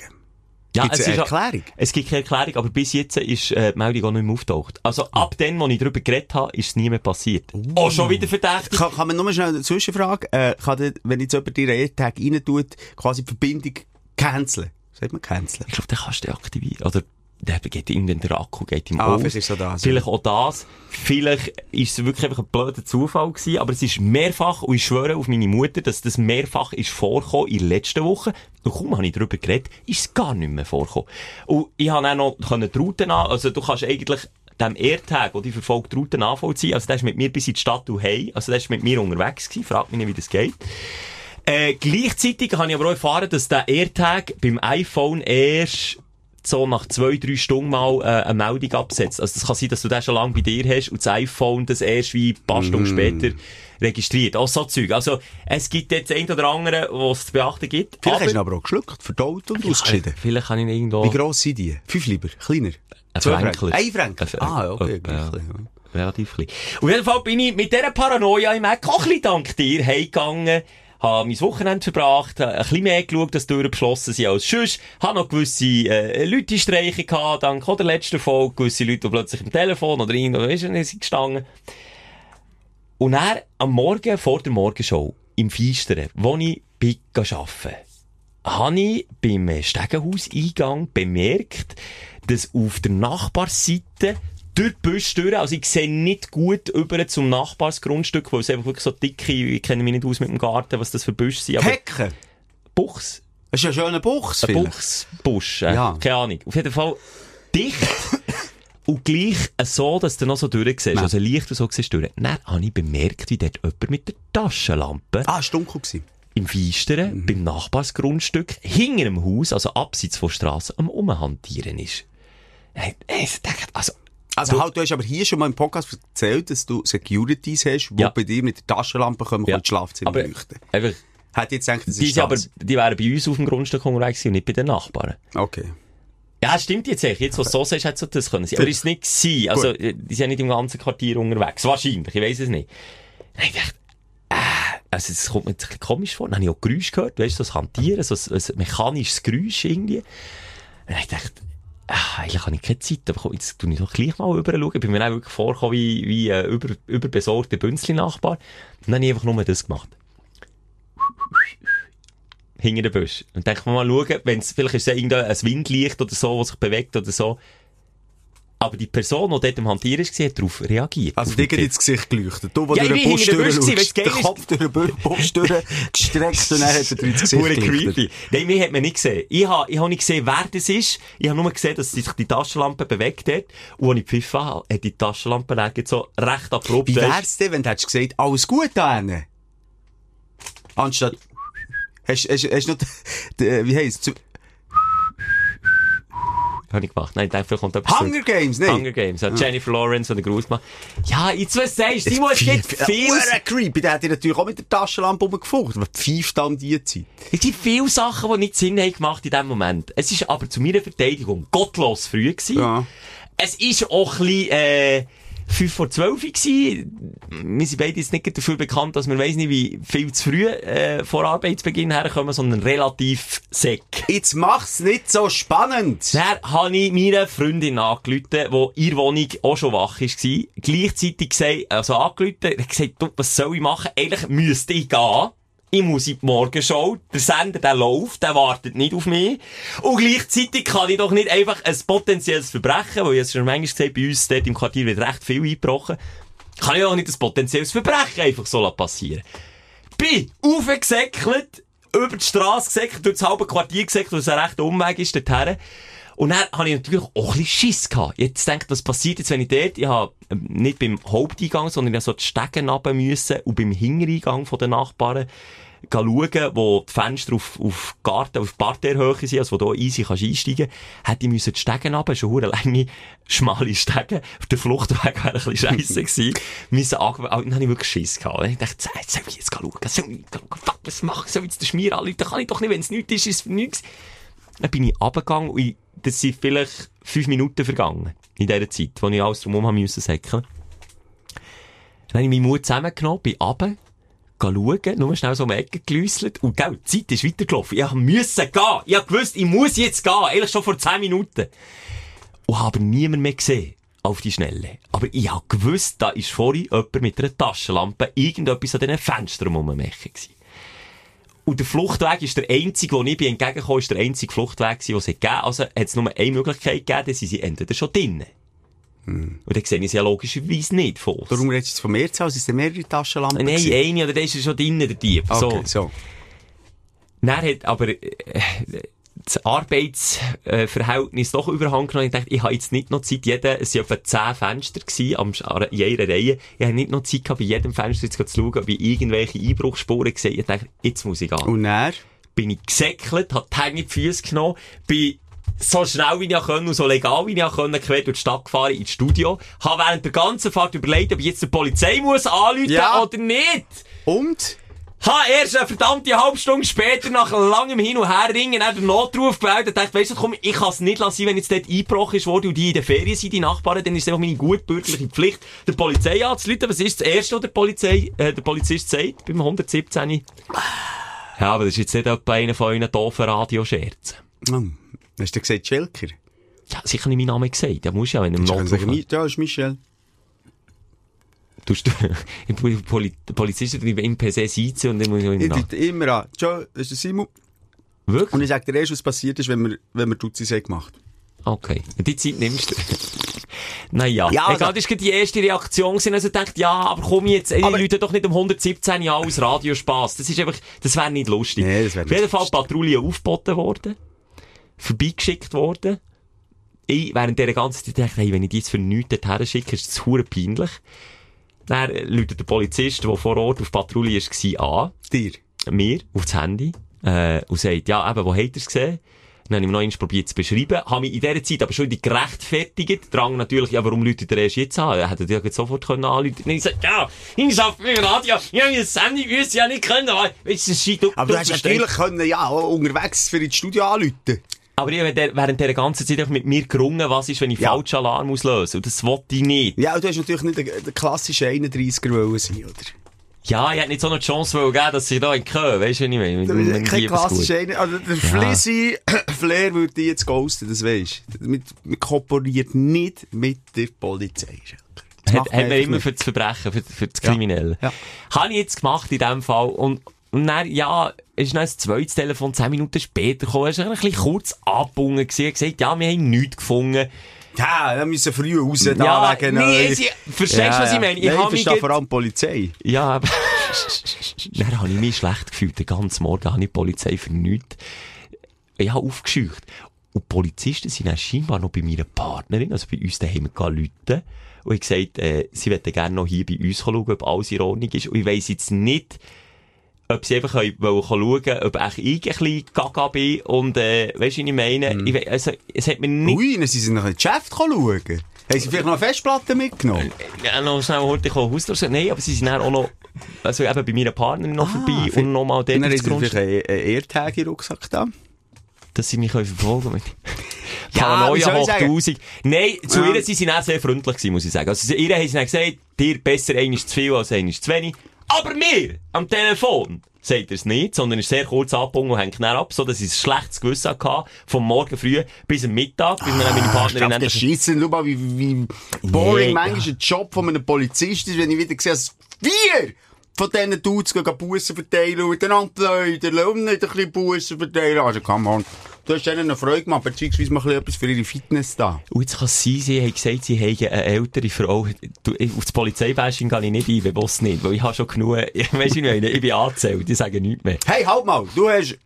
ja, gibt's eine ist- Erklärung? Es gibt keine Erklärung, aber bis jetzt ist äh, die Meldung auch nicht mehr auftaucht. Also ab dem, wo ich darüber geredet habe, ist es nie mehr passiert. Oh, schon wieder verdächtig. Kann, kann man nur schnell eine Zwischenfrage? Äh, kann der, wenn jetzt jemand dir einen AirTag rein tut, quasi die Verbindung canceln? Sagt man canceln? Ich glaube, den kannst du deaktivieren. Oder der geht irgendwann der Akku geht ihm Ah, aus. vielleicht ist so das, Vielleicht auch das. Vielleicht ist es wirklich einfach ein blöder Zufall gewesen, aber es ist mehrfach, und ich schwöre auf meine Mutter, dass das mehrfach ist vorgekommen in der letzten Woche. Und kaum habe ich darüber geredet, ist es gar nicht mehr vorgekommen. Und ich habe auch noch können die Route an, also du kannst eigentlich dem AirTag, wo die verfolgt die Route nachvollziehen, also der ist mit mir bis in die Stadt und hey, also der ist mit mir unterwegs gewesen, fragt mich nicht, wie das geht. Äh, gleichzeitig habe ich aber auch erfahren, dass der AirTag beim iPhone erst so nach zwei, drei Stunden mal äh, eine Meldung absetzt. Also das kann sein, dass du den schon lange bei dir hast und das iPhone das erst wie ein paar Stunden später registriert. Auch so Zeug. Also es gibt jetzt ein oder andere, was es zu beachten gibt. Vielleicht hast du ihn aber auch geschluckt, verdaut und ausgeschieden. Vielleicht kann ich ihn irgendwo... Wie gross sind die? Fünf lieber? Kleiner? Ein Fränkler. Ein Fränkler? Ah, okay. ja. Relativ klein. Auf jeden Fall bin ich mit dieser Paranoia im Eck auch ein bisschen dank dir heimgegangen, habe mein Wochenende verbracht, habe ein bisschen mehr geschaut, dass die Türen beschlossen sind als sonst, habe noch gewisse äh, Leute streichen gehabt, dank der letzten Folge, gewisse Leute, die plötzlich im Telefon oder irgendwo, weißt du, sind gestanden. Und dann, am Morgen, vor der Morgenshow, im Feisteren, wo ich bin arbeiten, habe ich beim Stegenhauseingang bemerkt, dass auf der Nachbarseite durch die Büsche durch, also ich sehe nicht gut über zum Nachbarsgrundstück, weil es einfach wirklich so dicke, ich kenne mich nicht aus mit dem Garten, was das für Büsche sind, aber Hecken? Buchs, Das ist ja ein Buchs, ein. Buchsbusch, äh, Ja. keine Ahnung. Auf jeden Fall dicht und gleich so, dass du noch so Ja. also leicht und so siehst du durch. Dann habe ich bemerkt, wie dort jemand mit der Taschenlampe Ah, es war dunkel. gewesen. im Feisteren, beim Nachbarsgrundstück, hinter dem Haus, also abseits von der Strasse, am Umhantieren ist. Hey, Ich dachte, also, Also Du- halt, du hast aber hier schon mal im Podcast erzählt, dass du Securities hast, die Ja. bei dir mit der Taschenlampe kommen Ja. und das Schlafzimmer aber leuchten. einfach, Hätte jetzt gedacht, das die, ist aber, das. die wären bei uns auf dem Grundstück unterwegs und nicht bei den Nachbarn. Okay. Ja, stimmt jetzt echt. Jetzt, was so sagst, hätte es das können sein. Aber ist es nicht gewesen. Also, äh, die sind nicht im ganzen Quartier unterwegs. Wahrscheinlich, ich weiss es nicht. Dann ich gedacht, äh, also, es kommt mir jetzt ein bisschen komisch vor. Dann habe ich auch Geräusch gehört, weißt du, so das Hantieren, so ein, ein mechanisches Geräusch irgendwie. Dann ich gedacht, ah, eigentlich habe ich keine Zeit, aber komm, jetzt tu ich doch gleich mal rüber schauen. Ich bin mir auch wirklich vorgekommen wie, wie ein über, überbesorgter Bünzli-Nachbar. Dann habe ich einfach nur das gemacht. Hinter den Busch. Und dann kann man mal schauen, wenn es, vielleicht ist es ja irgendein ein Windlicht oder so, das sich bewegt oder so. Aber die Person, die dort am Hantieren war, hat darauf reagiert. Also den geht Tipp. ins Gesicht geleuchtet. Du, wo Ja, durch den Bus durchschaust, ist- Kopf durch den Bu- Bus durchgestreckt und dann hat er dir ins Gesicht geleuchtet. creepy. Nein, mich hat man nicht gesehen. Ich habe, ich habe nicht gesehen, wer das ist. Ich habe nur gesehen, dass sich die Taschenlampe bewegt hat. Und als ich pfiffen habe, hat die Taschenlampe dann so recht abrupt. Wie wär's denn, wenn du hättest gesagt, alles gut da hinten? Anstatt, hast, du noch, die- wie heisst es? Habe ich gemacht. Nein, ich dachte, vielleicht kommt etwas Hunger Games, nein? Hunger Games. Ja. Jennifer Lawrence und der Gruß gemacht. Ja, jetzt was sagst du? Die muss nicht viel, Hure creepy, der hat dir natürlich auch mit der Taschenlampe rumgefucht. Was pfeift da um die Zeit? es sind viele Sachen, die nicht Sinn haben gemacht in dem Moment. Es ist aber zu meiner Verteidigung gottlos früh gewesen. Ja. Es ist auch ein bisschen, äh, 5 vor 12 gewesen. Wir sind beide jetzt nicht dafür bekannt, dass wir weiss nicht, wie viel zu früh, äh, vor Arbeitsbeginn herkommen, sondern relativ säck. Jetzt mach's nicht so spannend. Dann habe ich meiner Freundin angerufen, die in ihrer Wohnung auch schon wach war. Gleichzeitig gesagt, also angerufen, gesagt, du, was soll ich machen? Eigentlich müsste ich gehen. Ich muss in die Morgenshow. Der Sender, der läuft, der wartet nicht auf mich. Und gleichzeitig kann ich doch nicht einfach ein potenzielles Verbrechen, weil ich es schon manchmal gesagt bei uns dort im Quartier wird recht viel eingebrochen, kann ich doch nicht ein potenzielles Verbrechen einfach so passieren. Bin aufgesäckelt, über die Straße gesäckelt, durch das halbe Quartier gesäckelt, es ein rechter Umweg ist dorthin. Und dann habe ich natürlich auch ein bisschen Schiss gehabt. Jetzt denke ich, was passiert jetzt, wenn ich dort, ich habe ähm, nicht beim Haupteingang, sondern ich so die Stegen runter müssen und beim Hintereingang von den Nachbarn schauen, wo die Fenster auf, auf Garten, auf Parterrehöhe sind, also wo du easy kannst einsteigen kannst, hätte ich müssen die Stegen runter, schon hure lange, schmale Stegen. Auf der Fluchtweg wäre ein bisschen scheisse gewesen. müssen ange... Dann habe ich wirklich Schiss gehabt. Ich dachte, jetzt soll ich jetzt schauen, soll ich schauen, fuck, was mache ich, soll ich jetzt den Schmier anrufen, kann ich doch nicht, wenn es nichts ist, ist es nichts. Dann bin ich runtergegangen und ich, das sind vielleicht fünf Minuten vergangen. In dieser Zeit, wo ich alles drumherum haben müssen säckeln. Dann habe ich meinen Mut zusammengenommen, bin runter, schauen, nur schnell so um die Ecke gelüsselt und gell, die Zeit ist weitergelaufen. Ich musste gehen. Ich habe gewusst, ich muss jetzt gehen. Eigentlich schon vor zehn Minuten. Und habe niemand mehr gesehen. Auf die Schnelle. Aber ich habe gewusst, da ist vorhin jemand mit einer Taschenlampe irgendetwas an diesen Fenstern rummechen gewesen. Und der Fluchtweg ist der einzige, wo ich bin entgegengekommen, ist der einzige Fluchtweg, den es gegeben. Also hat es nur eine Möglichkeit gegeben, dann sind sie entweder schon drinnen. Und dann sehe ich sie ja logischerweise nicht von uns. Darum redest du jetzt von Mehrzahl, es sind mehrere Taschenlampen. Nein, gewesen? eine oder der ist ja schon drinnen, der Dieb. Okay, So. so. Dann hat aber äh, das Arbeitsverhältnis doch überhand genommen. Ich dachte, ich habe jetzt nicht noch Zeit, jeder, es waren etwa zehn Fenster gewesen, am, in jeder Reihe. Ich habe nicht noch Zeit gehabt, bei jedem Fenster jetzt zu schauen, ob ich irgendwelche Einbruchsspuren gesehen habe. Ich dachte, jetzt muss ich gehen. Und er? bin ich gesäckelt, hab die Hänge die Füße genommen, bin so schnell wie ich können und so legal wie ich können, quer durch die Stadt gefahren ins Studio, habe während der ganzen Fahrt überlegt, ob ich jetzt die Polizei muss anrufen Ja. oder nicht. Und? Ha, erst eine verdammte halbe Stunde später, nach langem Hin und Her ringen, den Notruf gemeldet, dachte, weißt du, komm, ich kann es nicht lassen, wenn jetzt dort eingebrochen ist worden und die in der Ferien sind, die Nachbarn, dann ist es einfach meine gutbürgerliche Pflicht, der Polizei anzurufen. Was ist das Erste, was der Polizei, äh, der Polizist sagt, beim 117? Ja, aber das ist jetzt nicht etwa einer von euren doofen Radioscherzen. Hm. Hast du gesagt Schelker? Ja, sicher nicht meinen Namen gesagt. Ja, muss ja, wenn du im Notruf... ja, ist Michel. Du, im Poli Polizisten die ihm per se sitzen und dann muss ich Ich ihn rufe immer an. Ciao, das ist der Simon. Und Wirklich? ich sage dir erst, was passiert ist, wenn wir, wenn wir Tutsis haben gemacht Okay. Und die Zeit nimmst du. naja. Ja, Egal, das war die erste Reaktion gewesen. Also ich dachte, ja, aber komm jetzt, ey, die Aber- Leute doch nicht um 117 Jahre aus Radiospaß. Das ist einfach, das wäre nicht lustig. Nee, das wär Auf nicht jeden Fall. Patrouille aufgeboten worden. Vorbeigeschickt worden. Ich, während dieser ganzen Zeit dachte, hey, wenn ich die jetzt für nichts dorthin schicke, ist das hure peinlich. Dann läutet der Polizist, der vor Ort auf Patrouille war, an. Dir? mir aufs Handy äh, und sagt, ja, eben, wo habt ihr es gesehen? Dann habe ich noch eins probiert zu beschreiben, habe mich in dieser Zeit aber schon gerechtfertigt, drang natürlich, ja, warum läutet ihr erst jetzt an? Er hätte dir jetzt sofort können anrufen können. ich gesagt, ja, ich arbeite für Radio, ich habe das Handy gewusst, ja nicht können, weißt du, das ist du, Aber du hast natürlich können, ja, unterwegs für ins Studio anrufen. Aber ich habe während dieser ganzen Zeit mit mir gerungen, was ist, wenn ich Ja. falschen Alarm auslöse. Und das wollte ich nicht. Ja, du hast natürlich nicht der, der klassische 31er wollen sein, oder? Ja, ich hätte nicht so eine Chance wollen geben, dass sie da in Köln, weißt du, was ich meine? Kein klassischer. Also, der Flizzy Flair würde dich jetzt ghosten, das weisst du. Mit- Man kooperiert nicht mit der Polizei. Das Hat, hat man immer nicht. für das Verbrechen, für, für das Ja. Kriminelle. Ja. Habe ich jetzt gemacht in dem Fall. Und, und dann, ja, ist dann ein zweites Telefon, zehn Minuten später gekommen, er ist ein bisschen kurz gewesen, er gesagt, ja, wir haben nichts gefunden. Ja, wir müssen früh raus, da Ja, wegen... nee, sie- verstehst du, was ich meine? Ich Nein, hab ich mich vor allem Polizei. Ja, aber dann habe ich mich schlecht gefühlt. Den ganzen Morgen habe ich die Polizei für nichts. Ich habe aufgescheucht. Und die Polizisten sind dann scheinbar noch bei meiner Partnerin, also bei uns daheim, Leute. Und ich gesagt, äh, sie möchten gerne noch hier bei uns schauen, ob alles in Ordnung ist. Und ich weiss jetzt nicht, ob sie einfach wollen schauen, ob auch ich ein bisschen gaga bin. Und, äh, weisst du, was ich meine? Ich we also, es hat mir nicht Ui, dann sind sie nach einem Geschäft schauen. Haben sie vielleicht noch eine Festplatte mitgenommen? Ja, noch schnell heute ich Haus durchsuchen. Nein, aber sie sind dann auch noch, also eben bei meiner Partnerin noch vorbei und noch mal dort Und dann haben ins sie vielleicht einen einen Rucksack da. dass sie mich verfolgen können. Ja, Paranoia ich hoch sagen? 1000. Nein, zu Ja. ihr sind sie dann sehr freundlich gewesen, muss ich sagen. Also, ihr haben sie dann gesagt, dir besser eines zu viel als eines zu wenig. Aber mir, am Telefon, sagt er es nicht, sondern ist sehr kurz abgebunden und hängt dann ab, so dass ich ein schlechtes Gewissen hatte, vom Morgen früh bis am Mittag, bis dann meine Partnerin Ah, endlich- Scheiße, schau mal, wie, wie boring Nee, manchmal ein Job von einem Polizist ist, wenn ich wieder sehe, dass vier von diesen Dudes gehen Bussen verteilen und miteinander Leute und nicht ein bisschen Bussen verteilen. Also, come on. Du hast denen eine Freude gemacht, beziehungsweise mal etwas für ihre Fitness da. Und jetzt kann es sein, sie haben gesagt, sie haben eine ältere Frau. Du, auf das Polizeibashing gehe ich nicht ein, bewusst nicht, weil ich habe schon genug, ich weiss nicht, ich, ich bin angezählt, die sagen nichts mehr. Hey, halt mal, du hast,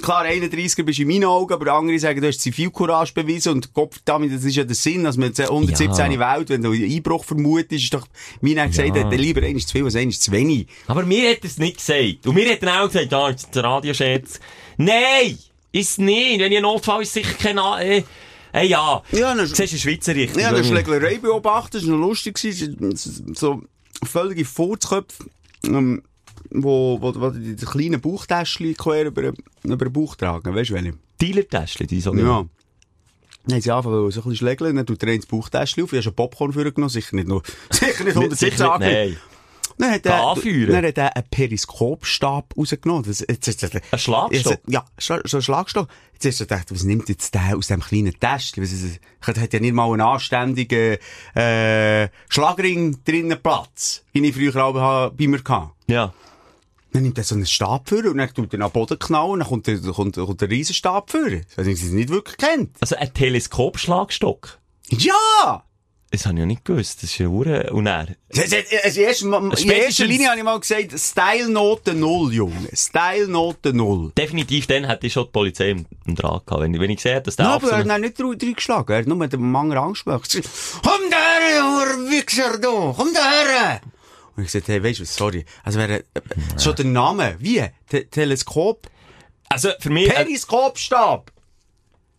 klar, 31er bist in meinen Augen, aber andere sagen, du hast Zivilcourage bewiesen und Gott damit, das ist ja der Sinn, dass man jetzt 117 Ja. Welt, wenn du einen Einbruch vermutest, ist doch, mir hat gesagt, Ja. ja. lieber eins zu viel als eins zu wenig. Aber mir hat er es nicht gesagt. Und mir hat er auch gesagt, ja, das ist ein Radioscherz. Nein! Ist nicht. Wenn ich einen Notfall ist, sicher kein, äh, äh, ja. Ja, siehst, ein Schweizer richtig. Ja, eine Schlägerei beobachtet, das war noch lustig. So völlige Furzköpfe, ähm, wo, wo, wo die, kleinen Bauchtäschchen quer über, über den Bauch tragen. Weißt du, welche? Dealer-Täschchen, die so Ja. Haben sie angefangen, so ein bisschen schlägeln, dann tut er ins Bauchtäschchen auf, ich habe schon Popcorn vorgenommen, sicher nicht nur, sicher nicht 117 Sicher nicht, angelegt. Dann hat er, anführen. dann hat er einen Periskopstab rausgenommen. Das, jetzt, jetzt, jetzt, Ein Schlagstock? Ja, so ein Schlagstock. Jetzt hast du gedacht, was nimmt jetzt der aus dem kleinen Täschchen? Was ist, er hat ja nicht mal einen anständigen, äh, Schlagring drinnen Platz, wie ich früher auch bei mir hatte. Ja. Dann nimmt er so einen Stab für und dann tut er nach Boden knallen und dann kommt der, kommt, kommt der Riesenstab für. Ich ob sie es nicht wirklich kennt. Also ein Teleskopschlagstock. Ja! Das habe ich ja nicht gewusst. Das ist ja Hure. Und er. Also, in erster, Linie habe ich mal gesagt, Style-Note Null, Junge. Style-Note Null. Definitiv dann hätte ich schon die Polizei im, im Draht gehabt. Wenn, wenn ich sehe, dass der auf aber er hat nicht drei, drei geschlagen. Er hat nur den Mangel Angst gemacht. Komm da her, du Wichser, du! Komm da her! Und ich gesagt, hey, weißt du was, sorry. Also wäre, äh, schon der Name. Wie? Te Teleskop? Also für mich... Periskopstab!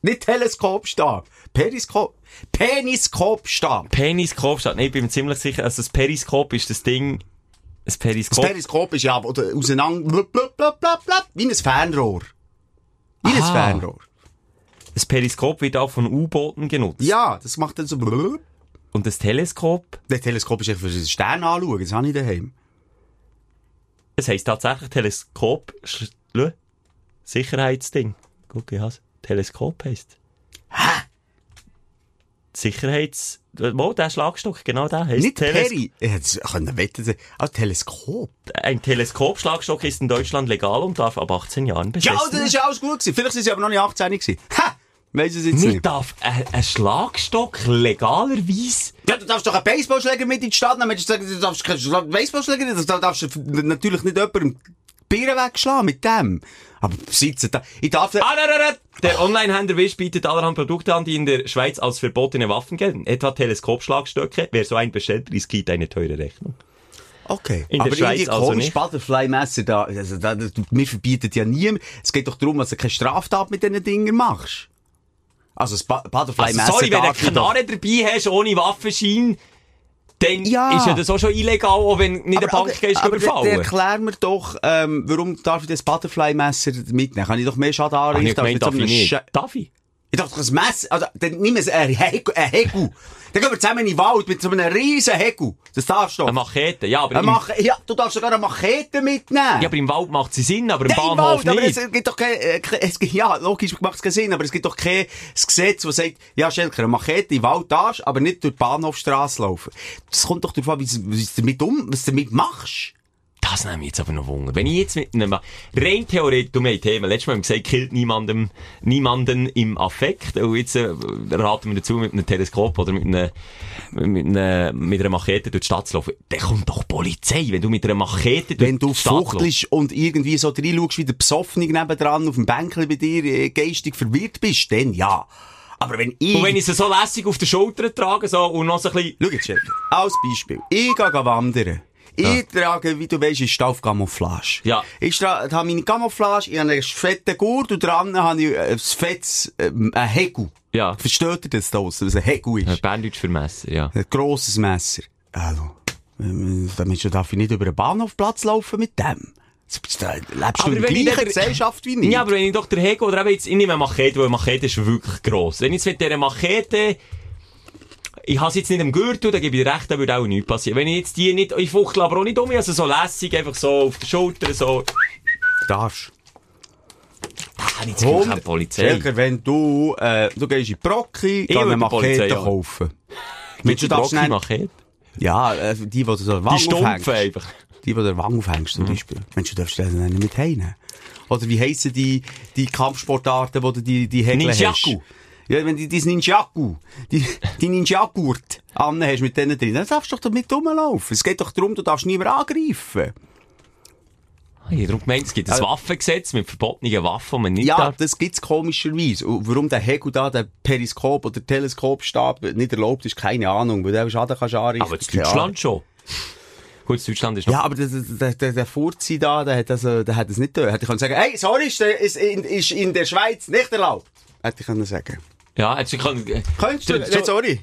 Nicht Teleskopstab. Periskop, Peniskopstab. Peniskopstab. Nein, ich bin mir ziemlich sicher, also das Periskop ist das Ding... Das Periskop... Periskop ist ja oder auseinander, blub, blub, blub, blub, blub, wie ein Fernrohr. Wie ein. Fernrohr. Das Periskop wird auch von U-Booten genutzt. Ja, das macht dann so blub. Und das Teleskop, Der Teleskop ist echt für den Stern anschauen, das habe ich daheim. das heisst tatsächlich Teleskop... Sicherheitsding. Guck, ich has. Teleskop heisst. Hä? Sicherheits... Wo, der Schlagstock, genau der heisst Nicht Teles- Peri. Ich hätte wetten, ah, Teleskop. Ein Teleskopschlagstock ist in Deutschland legal und darf ab 18 Jahren besessen Ja, das ist ja alles gut gewesen. Vielleicht sind sie aber noch nicht 18 gewesen. Ha! Weiss es jetzt Nicht nicht. darf ein, ein Schlagstock legalerweise... Ja, du darfst doch einen Baseballschläger mit in die Stadt nehmen. Du darfst keinen Baseballschläger, du darfst natürlich nicht jemandem die Bieren wegschlagen mit dem. Aber sitzen da, ich darf, Ah, nein, nein. Der Online-Händler Wish bietet allerhand Produkte an, die in der Schweiz als verbotene Waffen gelten. Etwa Teleskopschlagstöcke. Wer so einen bestellt, riskiert eine teure Rechnung. Okay. In der aber Schweiz also komisch, nicht. Butterfly-Messer da, also da, das- wir verbieten ja niemand. Es geht doch darum, dass du keine Straftat mit diesen Dingen machst. Also das Bu- Also, Butterfly-Messer sorry, wenn du eine Knarre dabei hast, ohne Waffenschein, dann Ja. ist ja das auch schon illegal, auch wenn nicht eine Bank gehst, aber überfallen. erklär mir doch, ähm, warum darf ich das Butterfly-Messer mitnehmen? Kann ich doch mehr Schaden anrichten ich gemeint, darf ich nicht. Darf ich? Ich dachte, das Messer, also, dann nimm es ein Hegu. Dann gehen wir zusammen in den Wald mit so einem riesen Hegu. Das darfst du doch. Eine Machete. Ja, aber, Eine im, Mach ja, du darfst sogar eine Machete mitnehmen. ja, aber im Wald macht sie Sinn, aber im Ja, im Bahnhof Wald, aber nicht. es gibt doch kein, äh, ke- es, gibt- ja, logisch macht es keinen Sinn, aber es gibt doch kein Gesetz, das sagt, ja, Schelker, eine Machete im Wald darfst, aber nicht durch die Bahnhofstrasse laufen. Das kommt doch darauf an, wie du damit um, was du damit machst. Das nehme ich jetzt aber noch Wunder. Wenn ich jetzt mit einem, rein theoretisch, du hast Thema, letztes Mal haben wir gesagt, killt niemandem, niemanden im Affekt. Und jetzt äh, raten wir dazu, mit einem Teleskop oder mit einer, mit einer, mit einer Machete durch die Stadt zu laufen. Dann kommt doch Polizei, wenn du mit einer Machete durch Wenn du die Stadt laufst. fuchtelst und irgendwie so reinschaust, wie der Besoffene nebendran auf dem Bänkchen bei dir äh, geistig verwirrt bist, dann ja. Aber wenn ich... Und wenn ich sie so lässig auf der Schulter trage, so, und noch so ein bisschen, Schau jetzt, als Beispiel. Ich gehe wandern. Ich trage, wie du weisst, ist auf Camouflage. Ja. Ich habe meine Camouflage, ich habe einen fetten Gurt und dran habe ich ein fettes, ähm, ein Hegu. ja, Versteht ihr das da draussen, was ein Hegu ist? äh, Berndeutsch für Messer, ja. Ein grosses Messer. Hallo. Ähm, Damit darf ich nicht über den Bahnhofplatz laufen mit dem. Lebst du Aber in der gleichen Gesellschaft wie ich. Ja, aber wenn ich doch der Hego, oder eben jetzt, ich nehme eine Machete, weil eine Machete ist wirklich gross. Wenn ich jetzt mit dieser Machete, ich habe jetzt nicht am Gürtel, dann gebe ich dir recht, da würde auch nichts passieren. Wenn ich jetzt die nicht, ich fuchtel aber auch nicht um, also so lässig, einfach so auf der Schulter, so, darfst. da habe ich das Gefühl, keine Polizei. Schelker, wenn du, äh, du gehst in die Brocki, geh eine die Polizei kaufen. Mit du darfst nicht- Machete. Ja, äh, die, die du so Die Wang Stumpfe aufhängst. einfach. Die, die der Wang aufhängst, zum Beispiel. Mensch, du darfst das dann nicht mit heimnehmen. Oder wie heissen die, die Kampfsportarten, wo du die, die Häkle hast? Ninjaku. Ja, wenn du dieses Ninjaku, die Ninja-Gurt an hast mit denen drin, dann darfst du doch damit rumlaufen. Es geht doch darum, du darfst niemand angreifen. Ah, Ich habe darum gemeint, es gibt ein Also- Waffengesetz mit verbotenen Waffen, man nicht Ja, darf. das gibt's komischerweise. Und warum der Hegel da, der Periskop oder Teleskopstab nicht erlaubt ist, keine Ahnung, weil der Schaden kannst du anrichten. Aber in Deutschland schon. Gut, in Deutschland ist noch... Ja, aber der, der, der, der Furzi da, der hat, also, der hat das nicht getan. Hätte ich können sagen, hey, sorry, ist, ist, in, ist in der Schweiz nicht erlaubt. Hätte ich können sagen. Ja, jetzt kann... äh, Könntest du, so- jetzt sorry.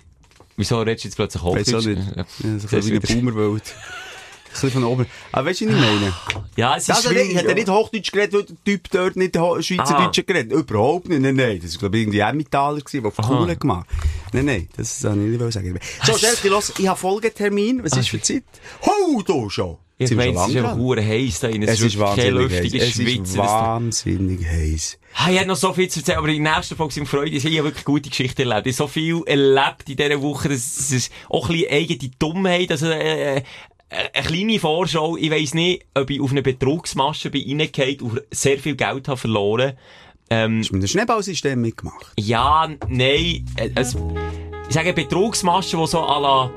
Wieso redest du jetzt plötzlich Weiss auch Hochdeutsch? nicht. Ja, so ein bisschen eine Boomerwelt. Ein bisschen von oben. Aber weißt du, was ich meine? Ja, es ist Also, schwierig, ich hätte ja. nicht Hochdeutsch geredet, weil der Typ dort nicht Schweizerdeutsch Ah. geredet Überhaupt nicht. Nein, nein. Das war, glaube ich, irgendwie Emmentaler der auf hat gemacht. Nein, nein. Das wollte ich nicht sagen. So, Schelke, los, ich habe Folgetermin. Was ist für Zeit? Ho, du schon. Ich meine, es ist einfach hure heiß da drin. Es ist wirklich kein wahnsinnig heiß. luftiges Es ist wahnsinnig heiß. Ah, Ich hätte noch so viel zu erzählen, aber in der nächsten Folge sind wir Freude. Ich habe wirklich gute Geschichten erlebt. Ich habe so viel erlebt in dieser Woche. Das ist auch ein bisschen eigene Dummheit. Also, äh, äh, eine kleine Vorschau. Ich weiss nicht, ob ich auf eine Betrugsmasche bin reingehauen und sehr viel Geld habe verloren. Ähm, Hast du mit dem Schneeballsystem mitgemacht? ja, nein, äh, es, ich sage Betrugsmasche, die so à la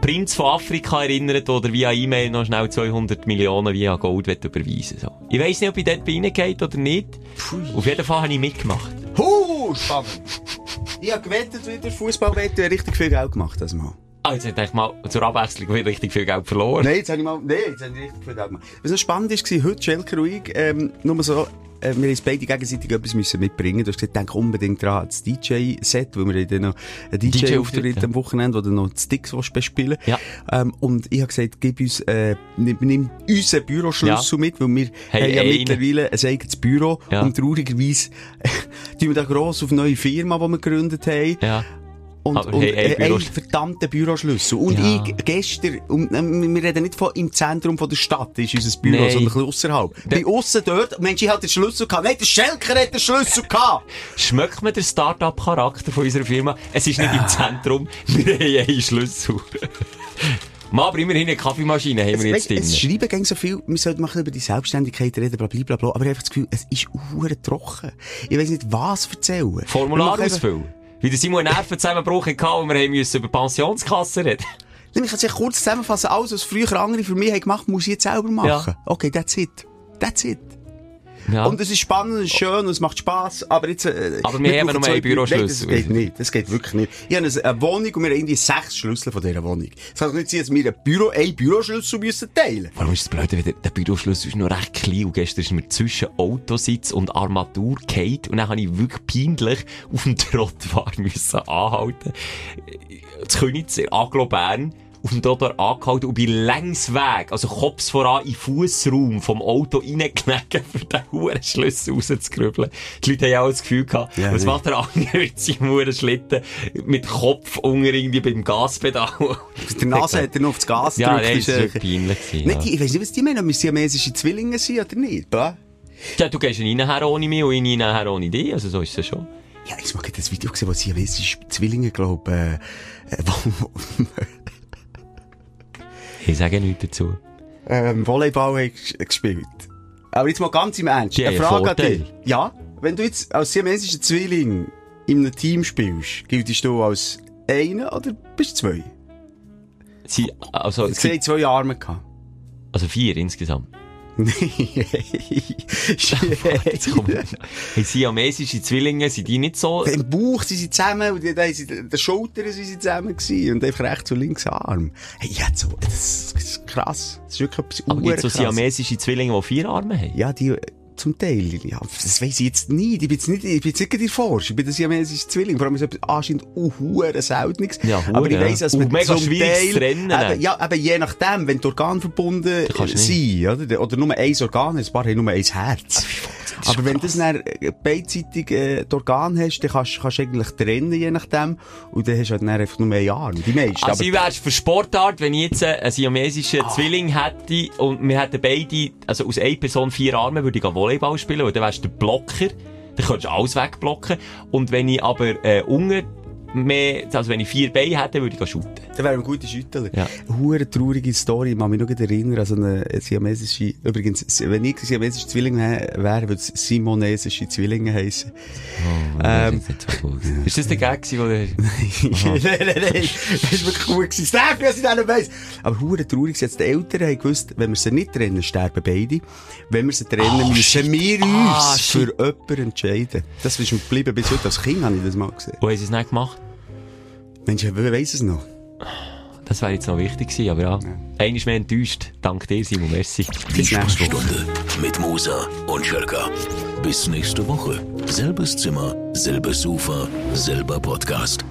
Prinz von Afrika erinnert oder via E-Mail noch schnell 200 Millionen via Gold überweisen so. Ich weiss nicht, ob ich dort bin reingehauen oder nicht. Auf jeden Fall habe ich mitgemacht. Huh, spannend. ich habe gewettet, wieder Fußballwette, richtig viel Geld gemacht, das mal. Ah, jetzt hätte ich mal zur Abwechslung wieder richtig viel Geld verloren. Nein, jetzt habe ich mal, nein, jetzt habe ich richtig viel Geld gemacht. Was noch spannend war, heute, Schelker ich, ähm, nur so, äh, wir uns beide gegenseitig etwas müssen mitbringen. Du hast gesagt, denk unbedingt dran das DJ-Set, weil wir haben dann noch einen DJ-Auftritt, ja. am Wochenende, wo du noch die Sticks bespielen Ja. ähm, Und ich habe gesagt, gib uns, äh, nimm, nimm unseren Büroschlüssel Ja. mit, weil wir Hey, haben ja einen. mittlerweile ein eigenes Büro. Ja. Und traurigerweise tun wir da gross auf eine neue Firma, die wir gegründet haben. Ja. Und, Aber und hey, hey, äh, einen Bürosch- verdammten Büroschlüssel. Und Ja. ich gestern, und, äh, wir reden nicht von im Zentrum von der Stadt, ist unser Büro, Nein. sondern ein bisschen ausserhalb. Bei aussen dort, Mensch, ich hatte den Schlüssel gehabt. Nein, der Schelker hat den Schlüssel gehabt. Schmeckt mir der Start-up-Charakter von unserer Firma? Es ist nicht im Zentrum, wir haben einen Schlüssel. Mal, aber immerhin eine Kaffeemaschine haben wir jetzt Weißt, es drin. schreiben gegen so viel, wir sollten machen über die Selbstständigkeit reden, bla, bla, bla, bla. Aber ich habe einfach das Gefühl, es ist hure trocken. Ich weiss nicht, was erzählen. Formular ausfüllen. Wie der Simon einen Nervenzusammenbruch hatte und wir haben müssen über Pensionskassen reden. Ich kann es kurz zusammenfassen. Alles, was früher andere für mich haben gemacht, muss ich jetzt selber machen. Ja. Okay, that's it. That's it. Ja. Und es ist spannend, es ist schön und es macht Spass, aber jetzt... Äh, Aber wir haben nur einen Büroschlüssel. Nein, das geht nicht, das geht wirklich nicht. Ich habe eine, Wohnung und wir haben irgendwie sechs Schlüssel von dieser Wohnung. Es kann doch nicht sein, dass wir ein Büro, ein Büroschlüssel müssen teilen Warum ist das Blöde, weil der, Büroschlüssel ist noch recht klein und gestern ist mir zwischen Autositz und Armatur gefallen und dann habe ich wirklich peinlich auf dem Trottoir müssen anhalten. Das Königser, Aglo Bern, auf dem Trottoir angehalten und bin längs weg, also Kopf voran in den Fussraum vom Auto reingelegen, für den huren Schlüssel rauszugrübeln. Die Leute haben auch das Gefühl gehabt, Ja, was nee. macht der andere mit seinem huren Schlitten mit Kopf unter irgendwie beim Gaspedal? Der Nase hat er noch auf das Gas Ja, gedrückt. nein, das ist, war wirklich peinlich. gewesen, ja. ich weiss nicht, was die meinen, ob wir siamesische Zwillinge sind oder nicht. Bla. Ja, du gehst nicht nachher ohne mich und nicht nachher ohne dich, also so ist es schon. Ja, ich habe das Video gesehen, wo siamesische Zwillinge, glaube äh, äh, wo, Ich sage nichts dazu. ähm, Volleyball gespielt. Aber jetzt mal ganz im Ernst. Die Eine Frage an dich. Ja, wenn du jetzt als siamesischer Zwilling in einem Team spielst, giltest du als einer oder bist du zwei? Sie, also, Sie sie, zwei Arme gehabt. also vier insgesamt. Kommt, hey, siamesische Zwillinge, sind die nicht so? Im Bauch sind sie zusammen und sie, der Schultern sind sie zusammen gewesen und einfach rechts und links Arm. Hey, ja, so, das ist krass. Das ist wirklich etwas Aber gibt es so siamesische Zwillinge, die vier Arme haben? Ja, die, zum Teil, ja, das weiss ich jetzt nicht. Ich bin jetzt nicht, ich bin jetzt nicht in Forschung. Ich bin das siamesische Zwilling. Vor allem ist etwas anscheinend auch hure Seltenes. Ja, hure, Aber ich weiss, dass ja. man mega zum Teil, trennen. Eben, ja, eben je nachdem, wenn die Organe verbunden sind, oder? Oder nur ein Organ, ein paar haben nur ein Herz. Aber wenn du das dann äh, beidseitig äh, die Organe hast, dann kannst, kannst du eigentlich trennen, je nachdem. Und dann hast du halt dann einfach nur einen Arm. Die meisten. Also ich aber, wär's für Sportart, wenn ich jetzt einen siamesischen Zwilling hätte und wir hätten beide, also aus einer Person vier Arme, würde ich gehen Volleyball spielen, weil dann wärst du der Blocker, dann könntest du alles wegblocken. Und wenn ich aber äh, unter mehr, also wenn ich vier Beine hätte, würde ich shooten. dann wäre ein guter Schüttler. Ja. Eine hure traurige Story, ich kann mich noch erinnern, also eine siamesische, übrigens, wenn ich siamesische Zwilling wäre, würde es simonesische Zwillinge heissen. Ähm, das ist, so ist das der Gag gewesen, wo der... nein, nein, nein, das ist wirklich gut gewesen. Was ich da nicht weiss. Aber hure traurig, jetzt die Eltern haben gewusst, wenn wir sie nicht trennen, sterben beide. Wenn wir sie trennen, müssen wir uns Ah, für shit. jemanden entscheiden. Das ist mir geblieben bis heute. Als Kind habe ich das mal gesehen. Wo haben sie es nicht gemacht? Mensch, wer weiss es noch? Das wäre jetzt noch wichtig gewesen, aber ja. Einer ist mehr enttäuscht. Dank dir, Simon, merci. Die Bis nächste Woche. Sprechstunde mit Musa und Schelka. Bis nächste Woche. Selbes Zimmer, selbes Sofa, selber Podcast.